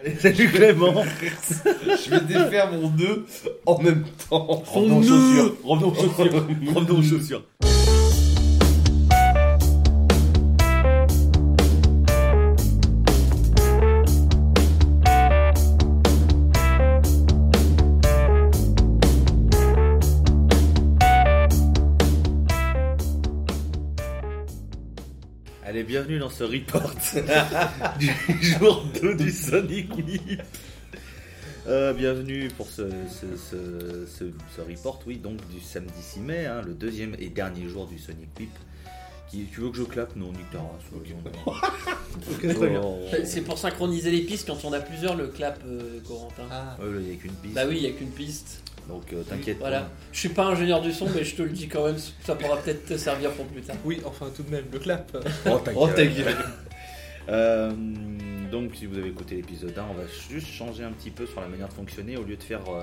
Allez, salut Clément. Je vais défaire mon nœud en même temps. Revenons aux chaussures Revenons aux chaussures. Revenons aux chaussures bienvenue dans ce report du jour 2 du Sonic Week. Euh, bienvenue pour ce, ce, ce, ce, ce report, oui, donc du samedi 6 mai, hein, le deuxième et dernier jour du Sonic Week. Qui, tu veux que je clappe Non, nique ta race. C'est pour synchroniser les pistes quand on a plusieurs, le clap, euh, Corentin. Ah. Il n'y a qu'une piste. Bah oui, il n'y a qu'une piste. Donc euh, t'inquiète Voilà. pas. Je suis pas ingénieur du son, mais je te le dis quand même, ça pourra peut-être te servir pour plus tard. Oui, enfin tout de même, le clap. Oh ta Oh, ta. Euh, donc si vous avez écouté l'épisode 1, on va juste changer un petit peu sur la manière de fonctionner. Au lieu de faire euh,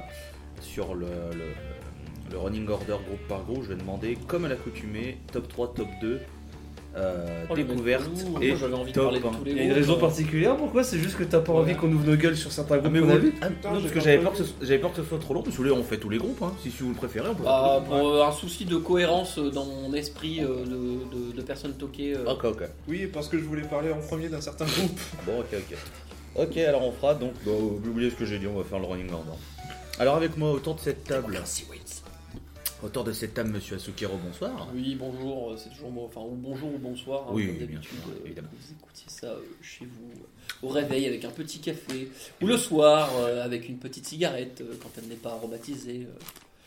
sur le, le- le running order groupe par groupe, je vais demander, comme à l'accoutumée, top 3, top 2, euh, Oh, découverte et moi, envie de top parler de 1. tous les Il y a une raison euh. particulière pourquoi C'est juste que t'as pas envie Ouais. qu'on ouvre nos gueules sur certains Ah, groupes mais qu'on vous- invite ah, non, parce que j'avais peur, que ce- j'avais peur que ce soit trop long, parce que là on fait tous les groupes, hein. si, si vous le préférez, on peut Bah, les pour euh, un souci de cohérence dans mon esprit euh, de, de- de personnes toquées. euh. Ok, ok. Oui, parce que je voulais parler en premier d'un certain groupe. Bon, ok, ok. Ok, alors on fera donc. Bah, oubliez ce que j'ai dit, on va faire le running order. Alors avec moi autour de cette table, autour de cette table, Monsieur Asukiro, bonsoir. Oui, bonjour, euh, c'est toujours moi, enfin, ou bonjour ou bonsoir, hein, Oui, comme bien d'habitude. euh, évidemment. Vous écoutiez ça euh, chez vous, euh, au réveil avec un petit café, ou le soir euh, avec une petite cigarette quand elle n'est pas aromatisée.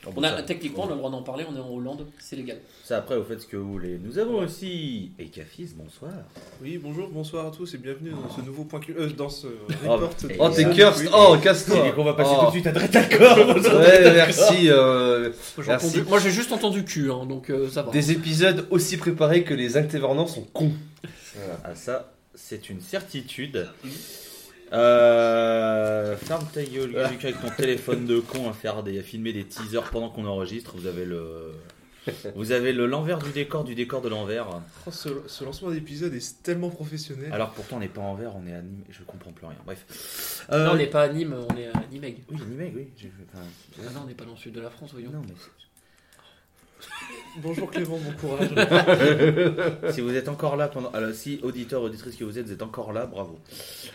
Oh, On a techniquement on a le droit d'en parler, on est en Hollande, c'est légal. Ça après, vous faites ce que vous voulez. Nous avons aussi Ekafis, bonsoir. Oui, bonjour, bonsoir à tous et bienvenue dans ce nouveau point. cul- euh, dans ce Oh, report. et- Oh, t'es Oui. cursed Oh, Et casse-toi qu'on va passer Oh. tout de suite à Dretalcor. Ouais, merci. euh, Merci. entendu- Moi j'ai juste entendu cul, hein, donc euh, ça va. des épisodes aussi préparés que les intervenants sont cons. Ah ça, c'est une certitude. Euh, ferme ta gueule, Galuc, avec ton téléphone de con à faire des, à filmer des teasers pendant qu'on enregistre. Vous avez le, vous avez le l'envers du décor du décor de l'envers. Oh, ce, ce lancement d'épisode est tellement professionnel. Alors pourtant on n'est pas envers, on est animé. Je comprends plus rien. Bref. Non, Euh, on n'est pas à Nîmes, on est à Nimeg. Oui, animé, oui. enfin, Ah non, on n'est pas dans le sud de la France, voyons. non, mais Bonjour Clément, bon courage. si vous êtes encore là pendant, alors si auditeur auditrice que vous êtes, vous êtes encore là, bravo.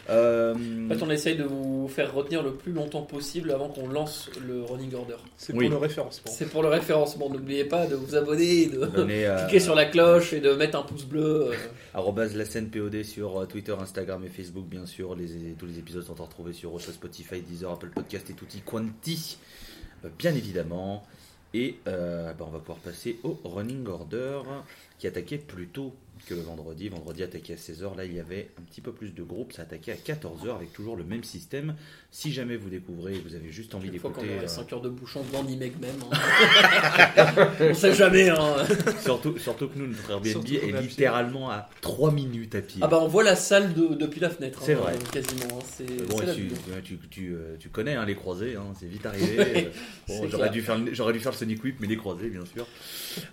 Euh, En fait, on essaye de vous faire retenir le plus longtemps possible avant qu'on lance le running order. C'est Oui. pour le référencement. C'est pour le référencement. N'oubliez pas de vous abonner, de donnez, euh, cliquer sur la cloche et de mettre un pouce bleu. euh. Arrobase la scène POD sur Twitter, Instagram et Facebook, bien sûr. Les, tous les épisodes sont à retrouver sur Spotify, Deezer, Apple Podcast et tutti quanti, bien évidemment. Et euh, bah, on va pouvoir passer au running order qui attaquait plus tôt que le vendredi. Vendredi attaqué à 16h. Là, il y avait un petit peu plus de groupes. Ça attaquait à 14h avec toujours le même système. Si jamais vous découvrez, vous avez juste envie Une fois qu'on d'écouter. aurait euh, 5 heures de bouchon devant Nimeg même. hein. on sait jamais. Hein. surtout, surtout que nous, notre Airbnb est littéralement à 3 minutes à pied. Ah bah on voit la salle de- depuis la fenêtre. C'est hein, vrai. Quasiment. hein. C'est Euh, Bon, c'est la tu, tu, tu, euh, tu connais hein, les croisés, hein, c'est vite arrivé. Euh, bon, c'est j'aurais dû faire, dû faire le Sonic Whip, mais les croisés, bien sûr.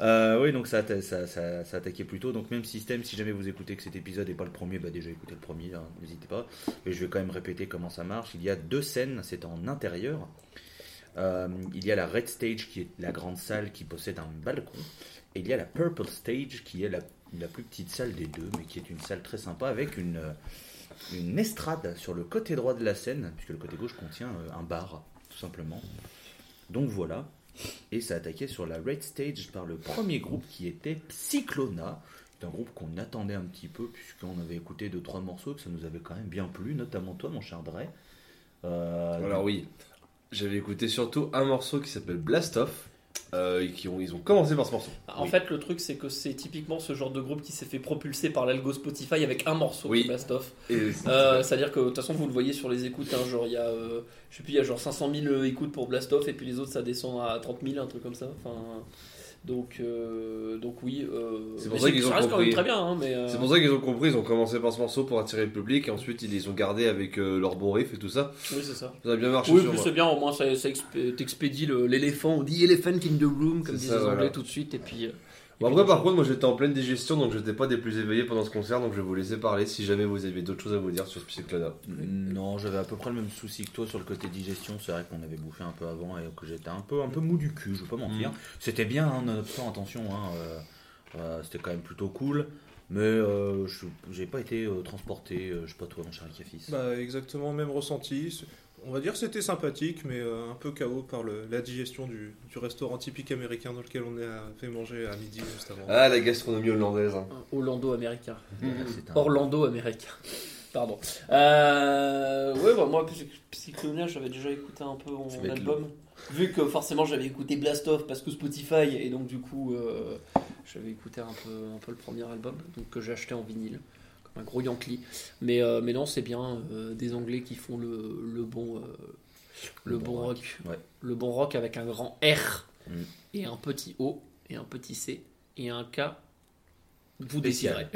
Euh, oui, donc ça, ça, ça, ça attaquait plus tôt. Donc même système, si jamais vous écoutez que cet épisode n'est pas le premier, bah déjà écoutez le premier, hein, n'hésitez pas. Et je vais quand même répéter comment ça marche. Il y a deux scènes, c'est en intérieur. Euh, il y a la Red Stage qui est la grande salle qui possède un balcon. Et il y a la Purple Stage qui est la, plus petite salle des deux, mais qui est une salle très sympa avec une, une estrade sur le côté droit de la scène, puisque le côté gauche contient euh, un bar, tout simplement. Donc voilà. Et ça attaquait sur la Red Stage par le premier groupe qui était Psyclona. C'est un groupe qu'on attendait un petit peu, puisqu'on avait écouté deux trois morceaux que ça nous avait quand même bien plu, notamment toi, mon cher Dre. Euh, Alors oui, j'avais écouté surtout un morceau qui s'appelle Blast Off. Euh, et qui ont, ils ont commencé par ce morceau. En Oui. fait, le truc, c'est que c'est typiquement ce genre de groupe qui s'est fait propulser par l'algo Spotify avec un morceau Oui. de Best of. Et- Euh, C'est-à-dire que de toute façon, vous le voyez sur les écoutes. hein, genre, il y a, euh, je sais plus, il y a genre 500 000 écoutes pour Blast Off et puis les autres, ça descend à 30 000, un truc comme ça. Enfin, donc, euh, donc oui. euh, C'est pour mais ça qu'ils ont reste quand même compris. très bien. hein, mais, euh, C'est pour ça qu'ils ont compris, ils ont commencé par ce morceau pour attirer le public et ensuite ils les ont gardés avec leur bon riff et tout ça. Oui, c'est ça. Ça a bien marché Oui, plus c'est bien, au moins ça, ça expé- t'expédie l'éléphant, on dit elephant in the room, comme disent les anglais tout de suite, et puis. Bon, après, par contre, moi j'étais en pleine digestion donc j'étais pas des plus éveillés pendant ce concert donc je vais vous laisser parler si jamais vous avez d'autres choses à vous dire sur Psyclona. Non, j'avais à peu près le même souci que toi sur le côté digestion. C'est vrai qu'on avait bouffé un peu avant et que j'étais un peu, un peu mou du cul, je vais pas mentir. C'était bien, hein, nonobstant, attention, hein, euh, euh, c'était quand même plutôt cool. Mais euh, je j'ai pas été euh, transporté, euh, je sais pas toi, mon cher Ikafis. Bah, exactement, même ressenti. On va dire que c'était sympathique, mais euh, un peu chaos par le- la digestion du, du restaurant typique américain dans lequel on a fait manger à midi juste avant. Ah, la gastronomie hollandaise. hein. Un Orlando-américain. C'est un- Orlando-américain. Pardon. Euh, ouais, bah, moi, Psy- Psychlonia, j'avais déjà écouté un peu mon album. Vu que forcément j'avais écouté Blast Off parce que Spotify, et donc du coup euh, j'avais écouté un peu, un peu le premier album, donc que j'ai acheté en vinyle, un gros Yankee. Mais, euh, mais non, c'est bien euh, des Anglais qui font le, le bon, euh, le, bon rock. Ouais. Le bon rock avec un grand R Mm. et un petit O et un petit C et un K. Vous déciderez.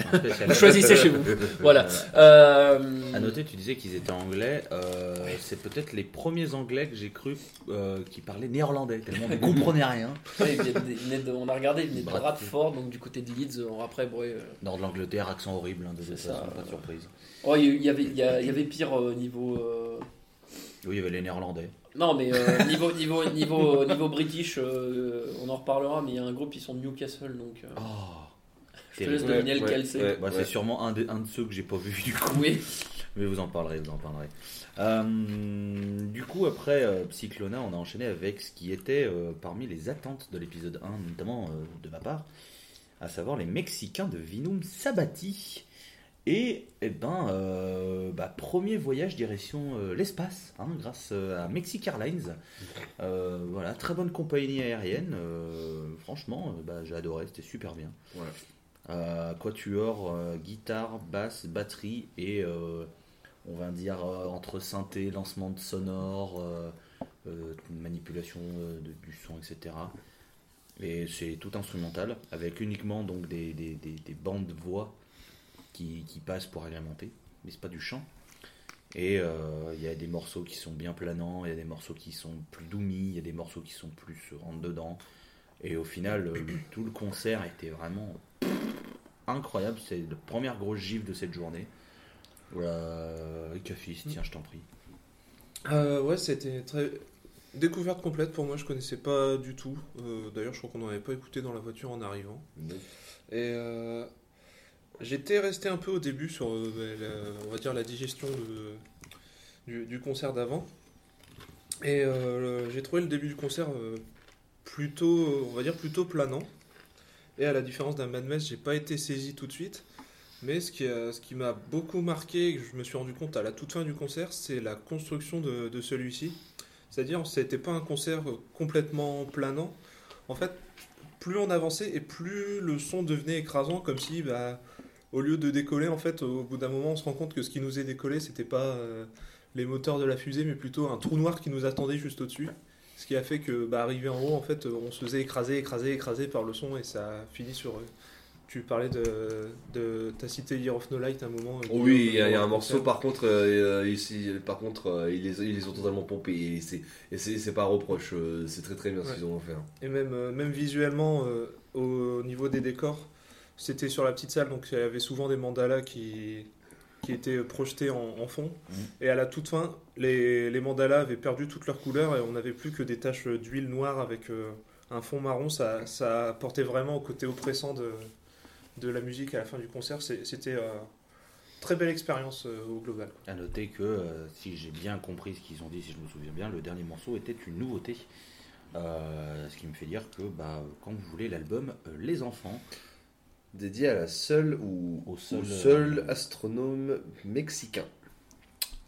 Vous choisissez chez vous. Voilà. Euh, À noter, tu disais qu'ils étaient anglais. euh, C'est peut-être les premiers anglais que j'ai cru euh, qui parlaient néerlandais, tellement on ne comprenait rien. Ouais, il de- il on a regardé, il venait de Bradford. Donc du côté de Leeds. euh, Après, bon, ouais, euh, Nord de l'Angleterre, accent horrible, hein, de ça, pas de surprise. oh, il y avait, il y a- il y avait pire euh, niveau. euh, Oui, il y avait les néerlandais. Non, mais euh, niveau, niveau, niveau, niveau british, euh, on en reparlera, mais il y a un groupe, ils sont de Newcastle, donc. euh, Oh, je te laisse deviner lequel ouais, c'est. ouais. Bah, C'est sûrement un de, un de ceux que j'ai pas vu du coup. Oui. Mais vous en parlerez, vous en parlerez. Euh, du coup, après euh, Psyclona, on a enchaîné avec ce qui était euh, parmi les attentes de l'épisode 1, notamment euh, de ma part, à savoir les Mexicains de Vinum Sabati. Et, eh ben, euh, bah, premier voyage direction euh, l'espace, hein, grâce à Mexic Airlines. Euh, voilà, très bonne compagnie aérienne. euh, franchement, euh, bah, j'ai adoré, c'était super bien. Ouais. Euh, quatuor, euh, guitare, basse, batterie et euh, on va dire entre synthé, lancement de sonore, manipulation du son, etc. Et c'est tout instrumental avec uniquement donc des, des, des- des bandes de voix qui, qui passent pour agrémenter, mais c'est pas du chant. Et il y a des morceaux qui sont bien planants, il y a des morceaux qui sont plus doomy, il y a des morceaux qui sont plus rentre dedans. Et au final, tout le concert était vraiment incroyable. C'est la première grosse gifle de cette journée. Euh, Cafis, tiens, je t'en prie. Euh, ouais, c'était très découverte complète pour moi, je connaissais pas du tout. Euh, D'ailleurs, je crois qu'on n'en avait pas écouté dans la voiture en arrivant. Et euh, j'étais resté un peu au début sur, bah, la- on va dire, la digestion de- du, du concert d'avant. Et j'ai trouvé le début du concert plutôt, on va dire, plutôt planant. Et à la différence d'un Mad Mess, j'ai pas été saisi tout de suite. Mais ce qui, a- ce qui m'a beaucoup marqué, et que je me suis rendu compte à la toute fin du concert, c'est la construction de, celui-ci. C'est-à-dire, c'était pas un concert euh, complètement planant. En fait, plus on avançait et plus le son devenait écrasant, comme si, bah, au lieu de décoller, en fait, au bout d'un moment, on se rend compte que ce qui nous est décollé, c'était pas euh, les moteurs de la fusée, mais plutôt un trou noir qui nous attendait juste au-dessus. Ce qui a fait que, bah, arrivé en haut, en fait, on se faisait écraser, écraser, écraser par le son et ça a fini sur. euh, tu parlais de, de. T'as cité Year of No Light à un moment. euh, Oh oui, il y, a- il y a un morceau par contre, euh, ici, par contre, euh, ils, les, ils les ont totalement pompés et c'est pas un reproche, c'est très très bien ce qu'ils ont fait. Et même, même visuellement, euh, au niveau des décors, c'était sur la petite salle, donc il y avait souvent des mandalas qui, qui étaient projetés en, en fond. Mhm. Et à la toute fin, les, les mandalas avaient perdu toute leur couleur et on n'avait plus que des taches d'huile noire avec euh, un fond marron. Ça, ça apportait vraiment au côté oppressant de, de la musique à la fin du concert. C'était euh, très belle expérience euh, au global. À noter que, euh, si j'ai bien compris ce qu'ils ont dit, si je me souviens bien, le dernier morceau était une nouveauté. Euh, ce qui me fait dire que, bah, quand vous voulez l'album, euh, les enfants, Dédié à la seule ou Au au seul, euh, astronome mexicain.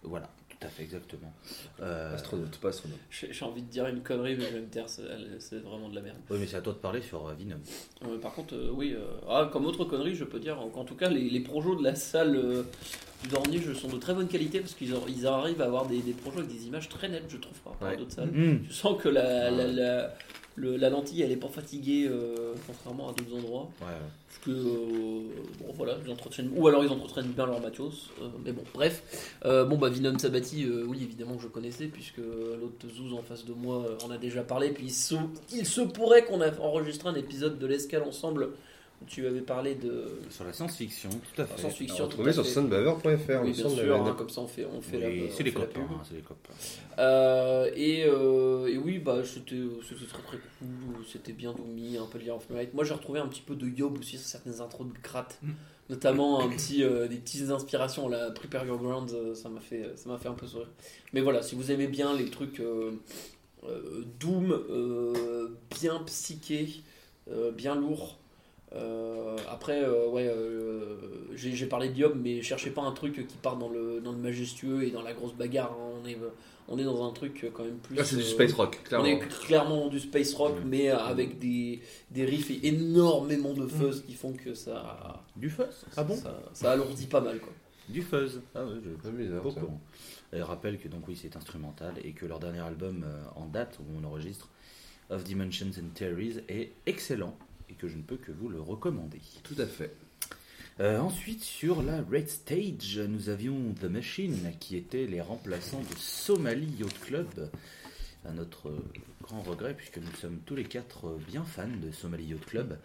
voilà, tout à fait, exactement. Euh, Astronaute, pas astronome. J'ai envie de dire une connerie, mais je vais me taire, c'est vraiment de la merde. oui, mais c'est à toi de parler sur euh, Venom. Euh, par contre, euh, oui, euh, ah, comme autre connerie, je peux dire qu'en tout cas, les, les projets de la salle euh, du Dornier sont de très bonne qualité parce qu'ils ils arrivent à avoir des, des projets avec des images très nettes, je trouve, par rapport à d'autres salles. Mmh. Tu sens que la, la, la, le- la lentille elle est pas fatiguée euh, contrairement à d'autres endroits. Ouais. Parce que, euh, bon voilà, ils entretiennent, ou alors ils entretiennent bien leur matos, euh, mais bon, bref. Bon, bah, Vinum Sabati, oui, évidemment que je connaissais, puisque l'autre Zouz en face de moi en a déjà parlé, puis il se, il se pourrait qu'on ait enregistré un épisode de l'escale ensemble, tu avais parlé de Sur la science-fiction, tout à la fait. science-fiction. Retrouvé tout à sur sunbaver.fr. Oui, bien sûr, hein, comme ça on fait, on fait Oui, la, c'est les hein, c'est les copains. Euh, et, euh, et oui, bah, c'était c'était très très cool, c'était bien mis, un peu de Year of Might. Moi j'ai retrouvé un petit peu de Yob aussi sur certaines intros de gratte, Mm. notamment un petit, euh, des petites inspirations. La Prepare Your Ground, ça m'a fait, ça m'a fait un peu sourire. Mais voilà, si vous aimez bien les trucs euh, euh, Doom, euh, bien psyché, euh, bien lourd. Euh, après, euh, ouais, euh, j'ai parlé de Yob, mais cherchez pas un truc qui part dans le, dans le majestueux et dans la grosse bagarre. hein. On, est, on est dans un truc quand même plus. Ah, c'est du space rock, on clairement. est clairement dans du space rock, Mm. mais avec des, des riffs et énormément de fuzz qui font que ça, Du fuzz? Ah bon? ça, ça alourdit pas mal. Quoi. Du fuzz. Ah ouais, je C'est bizarre, pas courant. Et je rappelle que donc oui, c'est instrumental et que leur dernier album euh, en date où on enregistre, Of Dimensions and Theories, est excellent et que je ne peux que vous le recommander. Tout à fait. Euh, ensuite, sur la Red Stage, nous avions The Machine qui étaient les remplaçants de Somali Yacht Club. À notre grand regret, puisque nous sommes tous les quatre bien fans de Somali Yacht Club.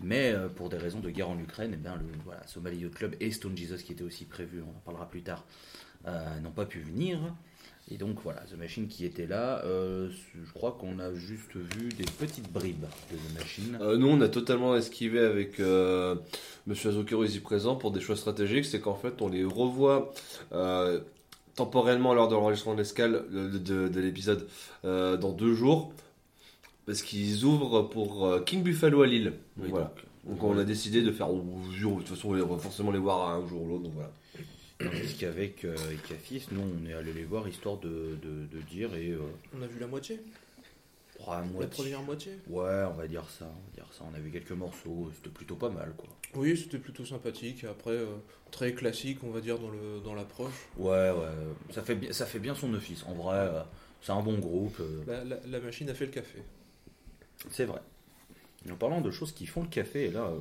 Mais euh, pour des raisons de guerre en Ukraine, eh bien, le voilà, Somali Yacht Club et Stone Jesus, qui étaient aussi prévus, on en parlera plus tard, euh, n'ont pas pu venir. Et donc voilà, The Machine qui était là, euh, je crois qu'on a juste vu des petites bribes de The Machine. Euh, nous, on a totalement esquivé avec euh, Monsieur Azokero ici présent pour des choix stratégiques. C'est qu'en fait, on les revoit euh, temporellement lors de l'enregistrement de l'escale de, de- de l'épisode dans deux jours. Parce qu'ils ouvrent pour King Buffalo à Lille. Donc, Oui, voilà. Donc on a décidé de faire. De toute façon, on va forcément les voir un jour ou l'autre. Donc voilà. Tandis qu'avec euh, Ecafis, nous on est allé les voir histoire de, de, de dire et euh, On a vu la moitié, oh, à la moitié. première moitié. Ouais, on va dire ça, on va dire ça. On a vu quelques morceaux, c'était plutôt pas mal quoi. Oui, c'était plutôt sympathique. Après, euh, très classique, on va dire, dans le dans l'approche. Ouais, ouais, ça fait bien, ça fait bien son office. En vrai, euh, c'est un bon groupe, euh, La, la- la machine a fait le café. c'est vrai. Et en parlant de choses qui font le café, et là, euh,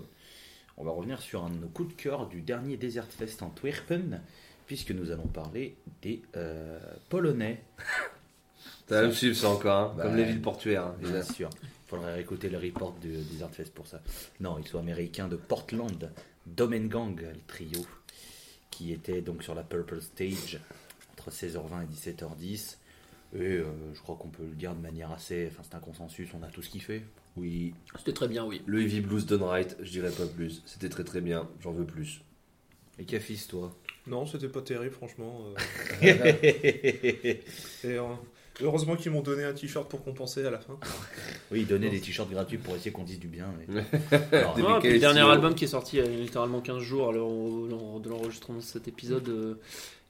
on va revenir sur un de nos coups de cœur du dernier Desert Fest en Antwerpen, puisque nous allons parler des euh, Polonais. T'as la même chiffre, ça encore, hein, Bah, comme les villes portuaires. hein, Bien sûr. Il faudrait réécouter le report de Desert Fest pour ça. Non, ils sont américains de Portland, Domengang, le trio, qui était donc sur la Purple Stage entre 16h20 et 17h10. Et euh, je crois qu'on peut le dire de manière assez. Enfin, c'est un consensus, on a tous kiffé. Oui, C'était très bien, oui. le Heavy Blues Done Right, je dirais pas plus. C'était très très bien, j'en veux plus. Et Cafis, toi Non, c'était pas terrible, franchement. euh. Et, euh, heureusement qu'ils m'ont donné un t-shirt pour compenser à la fin. Oui, donner des t-shirts gratuits pour essayer qu'on dise du bien. mais- Alors, le dernier album qui est sorti il y a littéralement 15 jours à l'heure au- de l'enregistrement de cet épisode euh,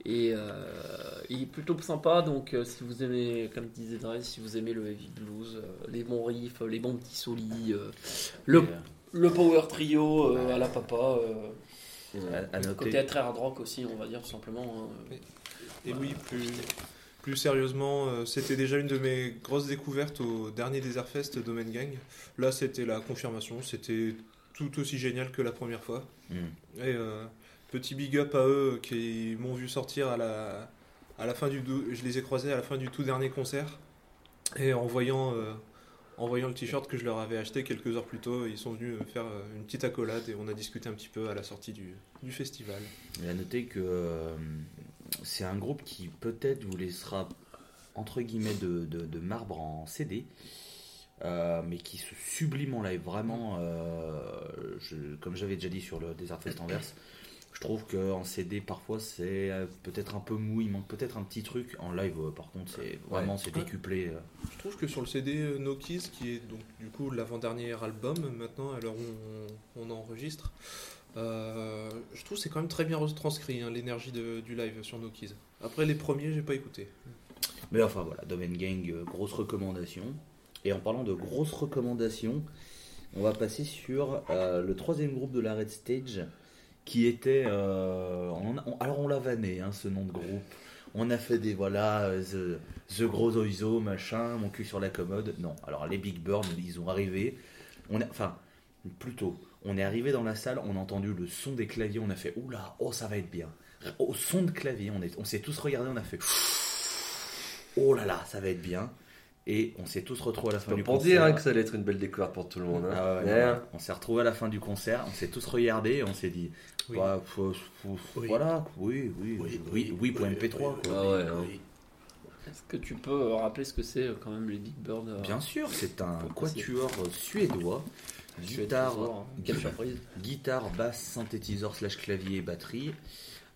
et euh, il est plutôt sympa donc euh, si vous aimez comme disait Dre si vous aimez le heavy blues euh, les bons riffs les bons petits solis euh, le, le power trio euh, à la papa à, à noter. côté très hard rock aussi on va dire tout simplement hein. Et oui, plus, plus sérieusement, euh, c'était déjà une de mes grosses découvertes au dernier Desert Fest Domain Gang. Là, c'était la confirmation. C'était tout aussi génial que la première fois. Et euh, petit big up à eux qui m'ont vu sortir à la, à la fin du. Je les ai croisés à la fin du tout dernier concert. Et en voyant, euh, en voyant le t-shirt que je leur avais acheté quelques heures plus tôt, ils sont venus me faire euh, une petite accolade et on a discuté un petit peu à la sortie du, du festival. Et à noter que euh, c'est un groupe qui peut-être vous laissera entre guillemets de, de- marbre en CD, euh, mais qui se sublime en live. Vraiment, euh, comme j'avais déjà dit sur le Desert Fest Anvers, je trouve qu'en CD parfois c'est euh, peut-être un peu mou, il manque peut-être un petit truc. En live, euh, par contre, c'est vraiment c'est décuplé. euh. Je trouve que sur le CD No Keys, qui est donc du coup l'avant-dernier album maintenant, à l'heure où on, on enregistre, euh, je trouve que c'est quand même très bien retranscrit hein, l'énergie de- du live sur No Keys. Après les premiers, j'ai pas écouté. Mais enfin voilà, Domain Gang, grosse recommandation. Et en parlant de grosses recommandations, on va passer sur euh, le troisième groupe de la Red Stage, qui était... euh, alors on l'a vanné, hein, ce nom de groupe. on a fait des voilà, euh, the, gros oiseau, machin, mon cul sur la commode. Non, alors les Big Bird, ils ont arrivé. On a, enfin, plutôt, on est arrivé dans la salle, on a entendu le son des claviers, on a fait oula, oh ça va être bien. Au son de clavier, on, est, on s'est tous regardé, on a fait oh là là, ça va être bien. Et on s'est tous retrouvés à la fin du Pour concert. dire hein, que ça allait être une belle découverte pour tout le monde. hein. Ah ouais, Ouais. non, ouais. On s'est retrouvés à la fin du concert, on s'est tous regardés et on s'est dit, Oui. bah, faut- faut- Oui. voilà, oui, oui, oui, oui, oui, pour MP3. quoi. Ah ouais, hein. Est-ce que tu peux euh, rappeler ce que c'est euh, quand même les Big Bird euh, Bien sûr, c'est un quatuor suédois, guitare, hein. Guitare, basse, synthétiseur slash clavier et batterie,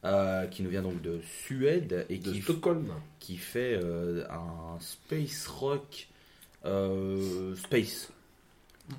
euh, qui nous vient donc de Suède et De qui, Stockholm. qui fait euh, un space rock euh, space.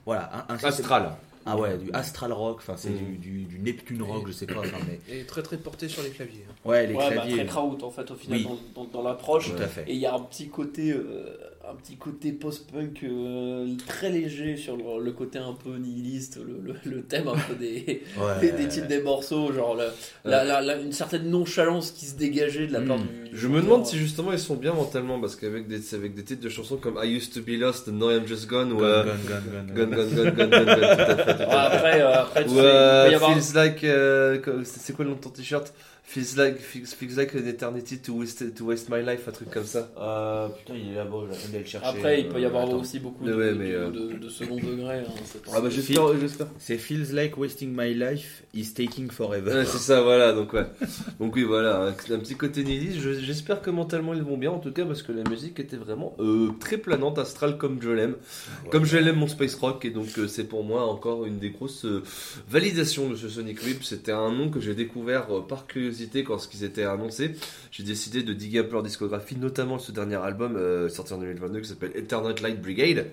Voilà, un, un- Astral. Ah ouais, du astral rock, enfin c'est Mm. du, du, du Neptune rock, je sais pas, enfin, mais Et très très porté sur les claviers. hein. ouais, les ouais, bah, claviers. très kraut en fait au final Oui. dans, dans- dans l'approche. Tout à fait. Et il y a un petit côté, euh, un petit côté post-punk euh, très léger sur le, le côté un peu nihiliste, le, le- le thème un peu des, Ouais. des, des titres des morceaux, genre la- la- la- la- une certaine nonchalance qui se dégageait de la part Mm. du. du Je me demande si justement ils sont bien mentalement parce qu'avec des, avec des titres de chansons comme I Used to Be Lost, Now I'm Just Gone ou Gun, euh, gun, gun, gun, Gun Gun Gun Gun Gun Gun, tout à fait, tout Ouais, à fait. après, euh, après tu Ou sais, il peut y avoir- Feels Like, euh, c'est quoi le nom de ton t-shirt? Feels like, feels, feels like an eternity to waste, to waste my life, un truc comme ça. Euh, putain, il est là-bas, j'attendais le chercher. Après, il peut y euh, avoir attends. aussi beaucoup de, ouais, de- mais, euh, de- de second degré. hein, Ah bah j'espère, j'espère. C'est Feels like wasting my life is taking forever. Ouais, c'est ça, voilà, donc ouais. Donc oui, voilà, un, un petit côté nihiliste. Je- J'espère que mentalement ils vont bien, en tout cas, parce que la musique était vraiment euh, très planante, astrale comme je l'aime. Comme je l'aime mon space rock, et donc euh, c'est pour moi encore une des grosses euh, validations de ce Sonic Whip. C'était un nom que j'ai découvert euh, par curiosité quand ce qu'ils étaient annoncés. J'ai décidé de diguer un peu leur discographie, notamment ce dernier album euh, sorti en 2022 qui s'appelle Eternal Light Brigade.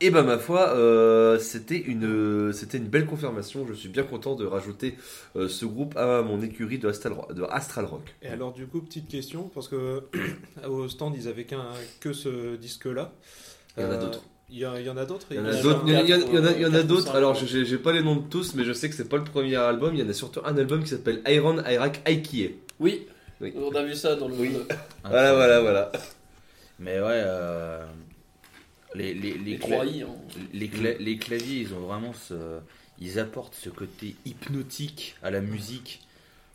Et ben ma foi, euh, c'était une, c'était une belle confirmation. Je suis bien content de rajouter euh, ce groupe à mon écurie de Astral, de Astral Rock. Et alors du coup, petite question, parce que au stand, ils avaient qu'un que ce disque-là. Il y en a d'autres. Il y, a- il y en a d'autres Il y en a d'autres. Il y en a- il y en a- il y en a- il y en a Quatre ou d'autres. cinq, Alors ouais. j'ai j'ai pas les noms de tous, mais je sais que c'est pas le premier album. Il y en a surtout un album qui s'appelle Iron Irak Aikie. Oui, Oui. on a vu ça dans le. Oui. Voilà, voilà, voilà. Mais ouais, euh, les, les, les, les cla- 3 i. hein. les, cla- les claviers, ils ont vraiment ce. Ils apportent ce côté hypnotique à la musique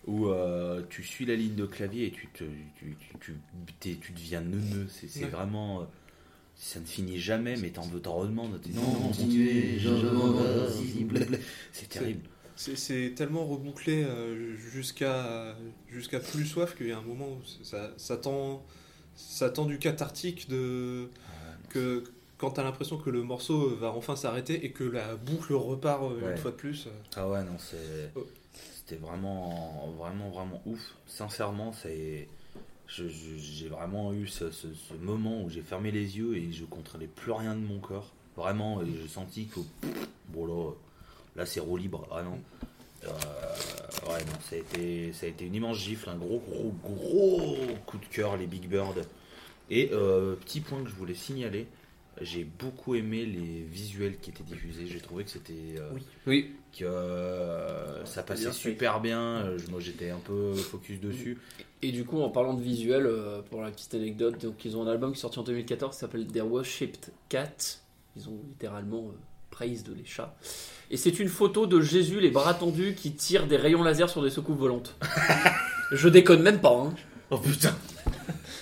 où euh, tu suis la ligne de clavier et tu, te, tu, tu, tu, deviens neuneux. C'est, c'est Ouais. vraiment. Ça ne finit jamais, mais t'en veux, t'en redemandes. Non, continuez. C'est terrible. C'est- tellement rebouclé euh, jusqu'à jusqu'à plus soif qu'il y a un moment où ça, ça, tend, ça tend du cathartique de, que quand t'as l'impression que le morceau va enfin s'arrêter et que la boucle repart euh, Ouais. une fois de plus. euh. Ah ouais, non, c'est. Oh. C'était vraiment, vraiment, vraiment ouf. Sincèrement, c'est. Je- je- J'ai vraiment eu ce, moment où j'ai fermé les yeux et je contrôlais plus rien de mon corps. Vraiment, et j'ai senti que. Bon, là, là c'est roue libre. Ah non. Euh, ouais, non, ça a, été, ça a été une immense gifle, un gros, gros, gros coup de cœur, les Big Bird. Et euh, petit point que je voulais signaler, j'ai beaucoup aimé les visuels qui étaient diffusés. J'ai trouvé que c'était. euh, Oui. Oui. que euh, ça passait bien fait. super bien. euh, je- Moi, j'étais un peu focus dessus. Et du coup, en parlant de visuel, euh, pour la petite anecdote, donc ils ont un album qui est sorti en 2014 qui s'appelle Their Worshipped Cat. Ils ont littéralement euh, praise de les chats. Et c'est une photo de Jésus, les bras tendus, qui tire des rayons laser sur des soucoupes volantes. Je déconne même pas, hein. Oh putain,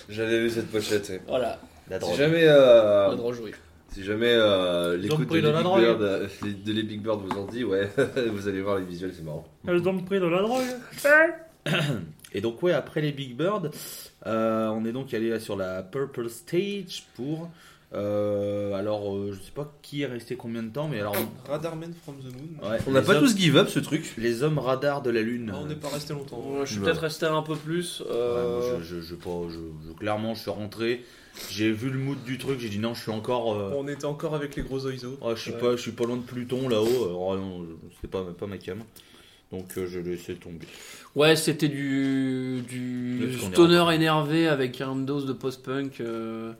J'avais vu cette pochette. Voilà, la Si jamais, euh, la drogue, oui. si jamais euh, l'écoute de, de la drogue. Bird, euh, de les Big Bird vous en dit, ouais, vous allez voir les visuels, c'est marrant. Elles ont pris de la drogue. Et donc ouais, après les Big Bird, euh, on est donc allé là sur la Purple Stage pour. euh, alors, euh, je sais pas qui est resté combien de temps, mais alors. Radarman from the Moon. ouais, On n'a pas hommes- tous give up ce truc. Les hommes radars de la Lune. Ah, on n'est pas resté longtemps. Ouais, je suis Ouais. peut-être resté un peu plus. Ouais, euh, moi, je, je, je, pas, je- je- clairement, je suis rentré. J'ai vu le mood du truc. J'ai dit non, je suis encore. euh, On était encore avec les gros oiseaux. Ouais, je suis Ouais. pas, je suis pas loin de Pluton là-haut. Alors, non, je- c'est pas, pas ma cam. Donc euh, je l'ai laissé tomber. Ouais, c'était du, du stoner énervé avec une dose de post-punk. euh,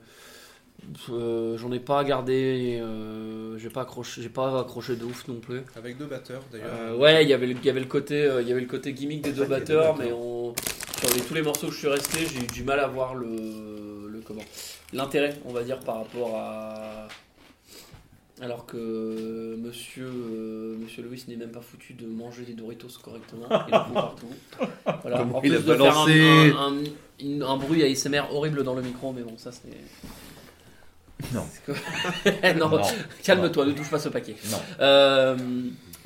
euh, J'en ai pas gardé, euh, j'ai pas accroché, j'ai pas accroché de ouf non plus. Avec deux batteurs d'ailleurs. Euh, ouais, il y avait le- il y avait le côté, euh, il y avait le côté gimmick des deux batteurs, mais on, sur les, tous les morceaux que je suis resté, j'ai eu du mal à voir le comment l'intérêt, on va dire, par rapport à. Alors que Monsieur euh, Monsieur Lewis n'est même pas foutu de manger des Doritos correctement, il en fout partout. Voilà. Comment En il plus a de faire un, balancé un, un- une- un bruit ASMR horrible dans le micro, mais bon, ça c'est. Non. non, Non. calme-toi, ne touche pas ce paquet. Non. Euh,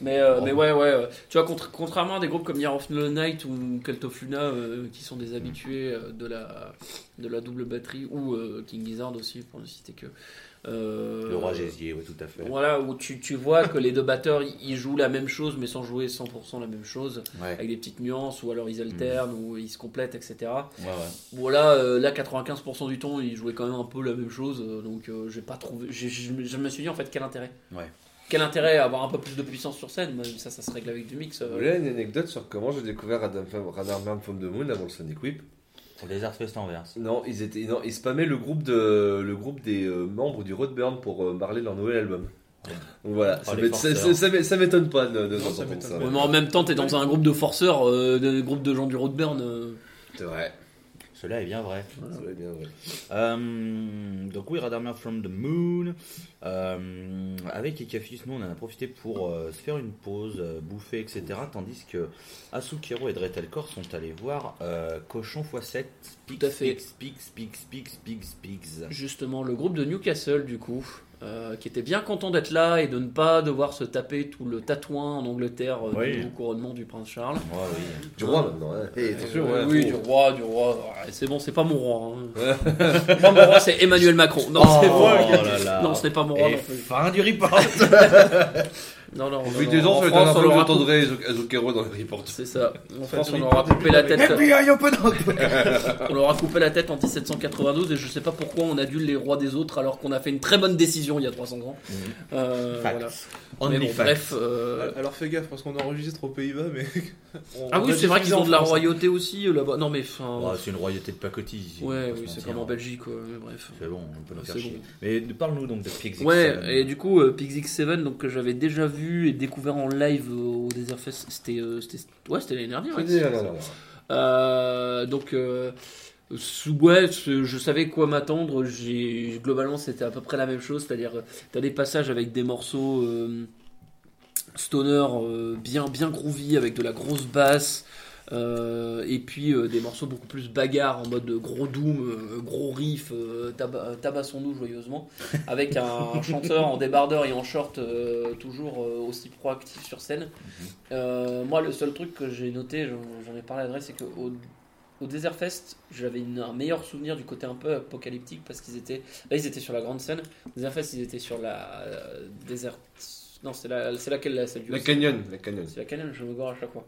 mais, euh, mais ouais, ouais. euh, Tu vois, contra- contrairement à des groupes comme Year of the Night ou Cult of Luna, euh, qui sont des habitués euh, de la, de la double batterie, ou euh, King Gizzard aussi, pour ne citer que. Le roi Gésier, oui, tout à fait. Voilà, où tu, tu vois que les deux batteurs ils- jouent la même chose, mais sans jouer 100% la même chose, Ouais, avec des petites nuances, ou alors ils alternent, ou ils se complètent, etc. ouais, ouais. Voilà, là 95% du temps, ils jouaient quand même un peu la même chose, donc j'ai pas trouvé. je me suis dit en fait quel intérêt? Ouais. Quel intérêt à avoir un peu plus de puissance sur scène, ça, ça se règle avec du mix. euh. Vous voulez une anecdote sur comment j'ai découvert Radar Man from the Moon avant le Sonic Whip? Pour les Fest en verse. Non, ils étaient, non, ils spammaient le groupe de, le groupe des euh, membres du Roadburn pour euh, parler de leur nouvel album. Donc voilà, Oh, ça m'étonne pas de, de Non, ça pas. Mais en même temps, t'es dans un groupe de forceurs, euh, de groupe de gens du Roadburn. euh. C'est vrai. Cela est bien vrai. Bien. Euh, donc oui, Radar Man from the Moon. Euh, avec Ekafis, nous on en a profité pour euh, se faire une pause, bouffer, etc. Tandis que Asukiro et Dretelcore sont allés voir Cochon x7, Tout à fait. Pix, Pix, Pix, Pix, Pix. Justement, le groupe de Newcastle, du coup, euh, qui était bien content d'être là et de ne pas devoir se taper tout le tatouin en Angleterre euh, Oui. du couronnement du prince Charles. Oui. Du roi maintenant. hein. Et attention, Euh, ouais, oui, du roi, du roi. Ouais, c'est bon, c'est pas mon roi. hein. Mon roi, c'est Emmanuel Macron. Non, c'est Oh vrai. là là. Non, ce n'est pas mon roi Et non fin du report. Non, non, non. des ans, En c'est la France, dernière on fois que leur a coupé- j'entendrai Azu- Azukero dans les reports. C'est ça. En France, on du leur a report coupé la tête. FBI open up. On leur a coupé la tête en 1792 et je sais pas pourquoi on adule les rois des autres alors qu'on a fait une très bonne décision il y a 300 ans. Euh, voilà. Mais bon, facts. bref. euh, Alors fais gaffe parce qu'on enregistre aux Pays-Bas, mais. on- Ah oui, c'est vrai qu'ils ont de la France. royauté aussi euh, là-bas. Non mais enfin. Ouais, c'est une royauté de pacotille ouais, va oui, c'est comme en Belgique. quoi, mais bref. C'est bon, on peut nous C'est faire bon. chier. Mais parle-nous donc de Pix. Ouais, et du coup, euh, PixX7, donc, que j'avais déjà vu et découvert en live au Desert Fest, c'était euh, c'était- ouais, c'était l'année dernière. Euh, donc, euh, ouais, je savais quoi m'attendre. J'ai globalement, c'était à peu près la même chose, c'est-à-dire, euh, t'as des passages avec des morceaux stoner bien, bien groovy avec de la grosse basse. Euh, et puis euh, des morceaux beaucoup plus bagarre en mode gros doom, euh, gros riff, taba- tabassons-nous joyeusement, avec un chanteur en débardeur et en short toujours aussi proactif sur scène. Euh, moi, le seul truc que j'ai noté, j'en ai parlé à Adresse, c'est qu'au au Desert Fest, j'avais un meilleur souvenir du côté un peu apocalyptique parce qu'ils étaient. Là, ils étaient sur la grande scène. Au Desert Fest, ils étaient sur la euh, Desert. Non, c'est la, c'est laquelle là, celle du La Canyon, la Canyon. C'est la Canyon, je me gore à chaque fois.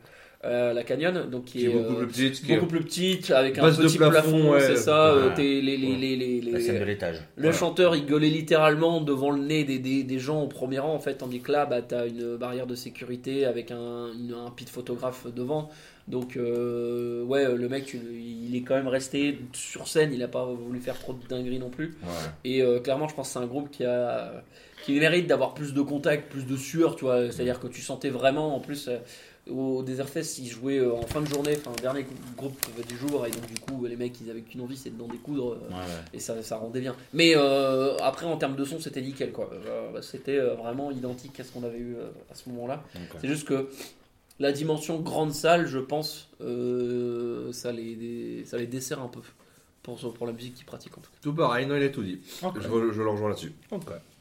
Euh, la Canyon, donc qui, Qui est beaucoup euh, plus petite. qui est- beaucoup plus petite, avec un petit plafond, plafond, ouais. c'est ça. euh, Ouais. t'es- les, les, Ouais. les, les, La les- scène de l'étage. le Voilà. chanteur il gueulait littéralement devant le nez des, des, des gens au premier rang en fait, tandis que là bah, t'as une barrière de sécurité avec un, une- un pit photographe devant. Donc euh, ouais, le mec il est quand même resté sur scène, il a pas voulu faire trop de dingueries non plus. Ouais. Et euh, clairement je pense que c'est un groupe qui a qui mérite d'avoir plus de contact, plus de sueur, tu vois. C'est-à-dire que tu sentais vraiment en plus. Au Desert Fest, ils jouaient euh, en fin de journée, enfin dernier groupe du jour, et donc du coup les mecs ils avaient qu'une envie, c'est d'en découdre. euh, Ouais, ouais. et ça, ça rendait bien. Mais euh, après, en termes de son, c'était nickel. quoi. Euh, c'était vraiment identique à ce qu'on avait eu à ce moment-là. C'est juste que la dimension grande salle, je pense, euh, ça, les, ça les dessert un peu pour, pour la musique qu'ils pratiquent. En tout cas. Tout pareil, non, il a tout dit. Je, je le rejoins là-dessus.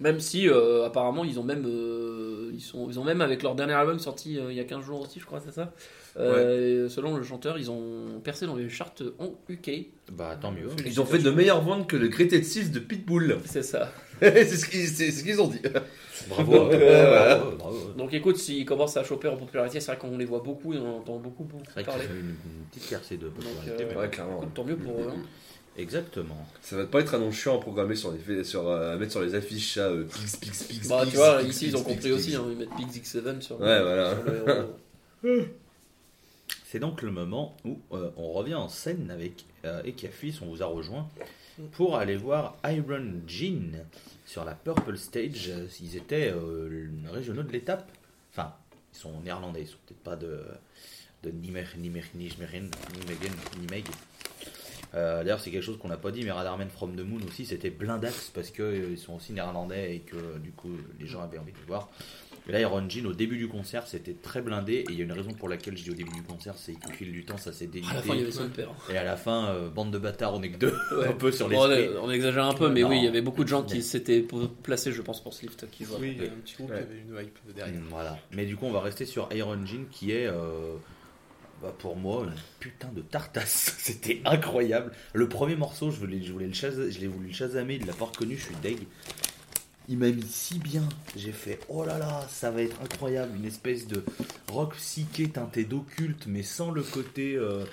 Même si, euh, apparemment, ils ont même, euh, ils, sont, ils ont même, avec leur dernier album sorti euh, il y a 15 jours aussi, je crois, c'est ça Euh, Selon le chanteur, ils ont percé dans les charts en UK. Bah tant mieux. Ils ont fait de meilleures ventes que le Greatest 6 de Pitbull. C'est ça. c'est ce qu'ils ce ont dit. Bravo. Donc, euh, bravo, bravo. Donc écoute, s'ils commencent à choper en popularité, c'est vrai qu'on les voit beaucoup et on entend beaucoup, beaucoup C'est vrai parler. qu'il y a eu une, une petite percée de popularité. euh, mais Ouais. Écoute, tant mieux pour eux. hein. Exactement. Ça va pas être un nom chiant à programmer sur les, sur, euh, à mettre sur les affiches, ça. euh, pix, pix, pix, Bah pix, tu vois, pix, ici pix, ils ont pix, compris pix. aussi, hein, ils mettent Big X 7 sur, Ouais, voilà. C'est donc le moment où euh, on revient en scène avec euh, Ekafis, on vous a rejoint pour aller voir Iron Gin sur la Purple Stage. Euh, Ils étaient euh, régionaux de l'étape. Enfin, ils sont néerlandais, ils sont peut-être pas de de Nimeg, Nimegen, Nimegen, Nimeg. Euh, D'ailleurs, c'est quelque chose qu'on n'a pas dit, mais Radarman from the Moon aussi, c'était blindax parce qu'ils sont aussi néerlandais et que du coup, les gens avaient envie de voir. Et là, Iron Jean, au début du concert, c'était très blindé. Et il y a une raison pour laquelle je dis au début du concert, c'est qu'au fil du temps, ça s'est délité. À la fin, il y avait son père. Et à la fin, euh, bande de bâtards, on est que deux, Ouais. un peu sur les Bon, on, on exagère un peu, mais Non. oui, il y avait beaucoup de gens qui Mais- s'étaient placés, je pense, pour ce lift qui voit. Oui, il y a un petit groupe Ouais. qui avait une hype derrière. Voilà. Mais du coup, on va rester sur Iron Jean qui est, euh, bah, pour moi, putain de tartasse. C'était incroyable. Le premier morceau, je voulais, le chas- je l'ai voulu le chasamer, il l'a pas reconnu, je suis deg. Il m'a mis si bien. J'ai fait, oh là là, ça va être incroyable. Une espèce de rock psyché teinté d'occulte, mais sans le côté euh,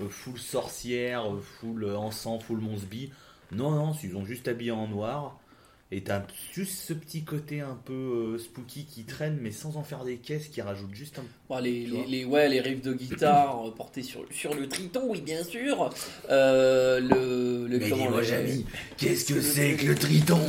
euh, full sorcière, euh, full encens, full monsbi. Non, non, ils ont juste habillé en noir. Et t'as juste ce petit côté un peu euh, spooky qui traîne, mais sans en faire des caisses, qui rajoute juste un. Bon, les, les, ouais, les riffs de guitare euh, portés sur, sur le triton, oui, bien sûr. Euh, le, le, Mais comment, dis-moi, qu'est-ce que c'est que le triton?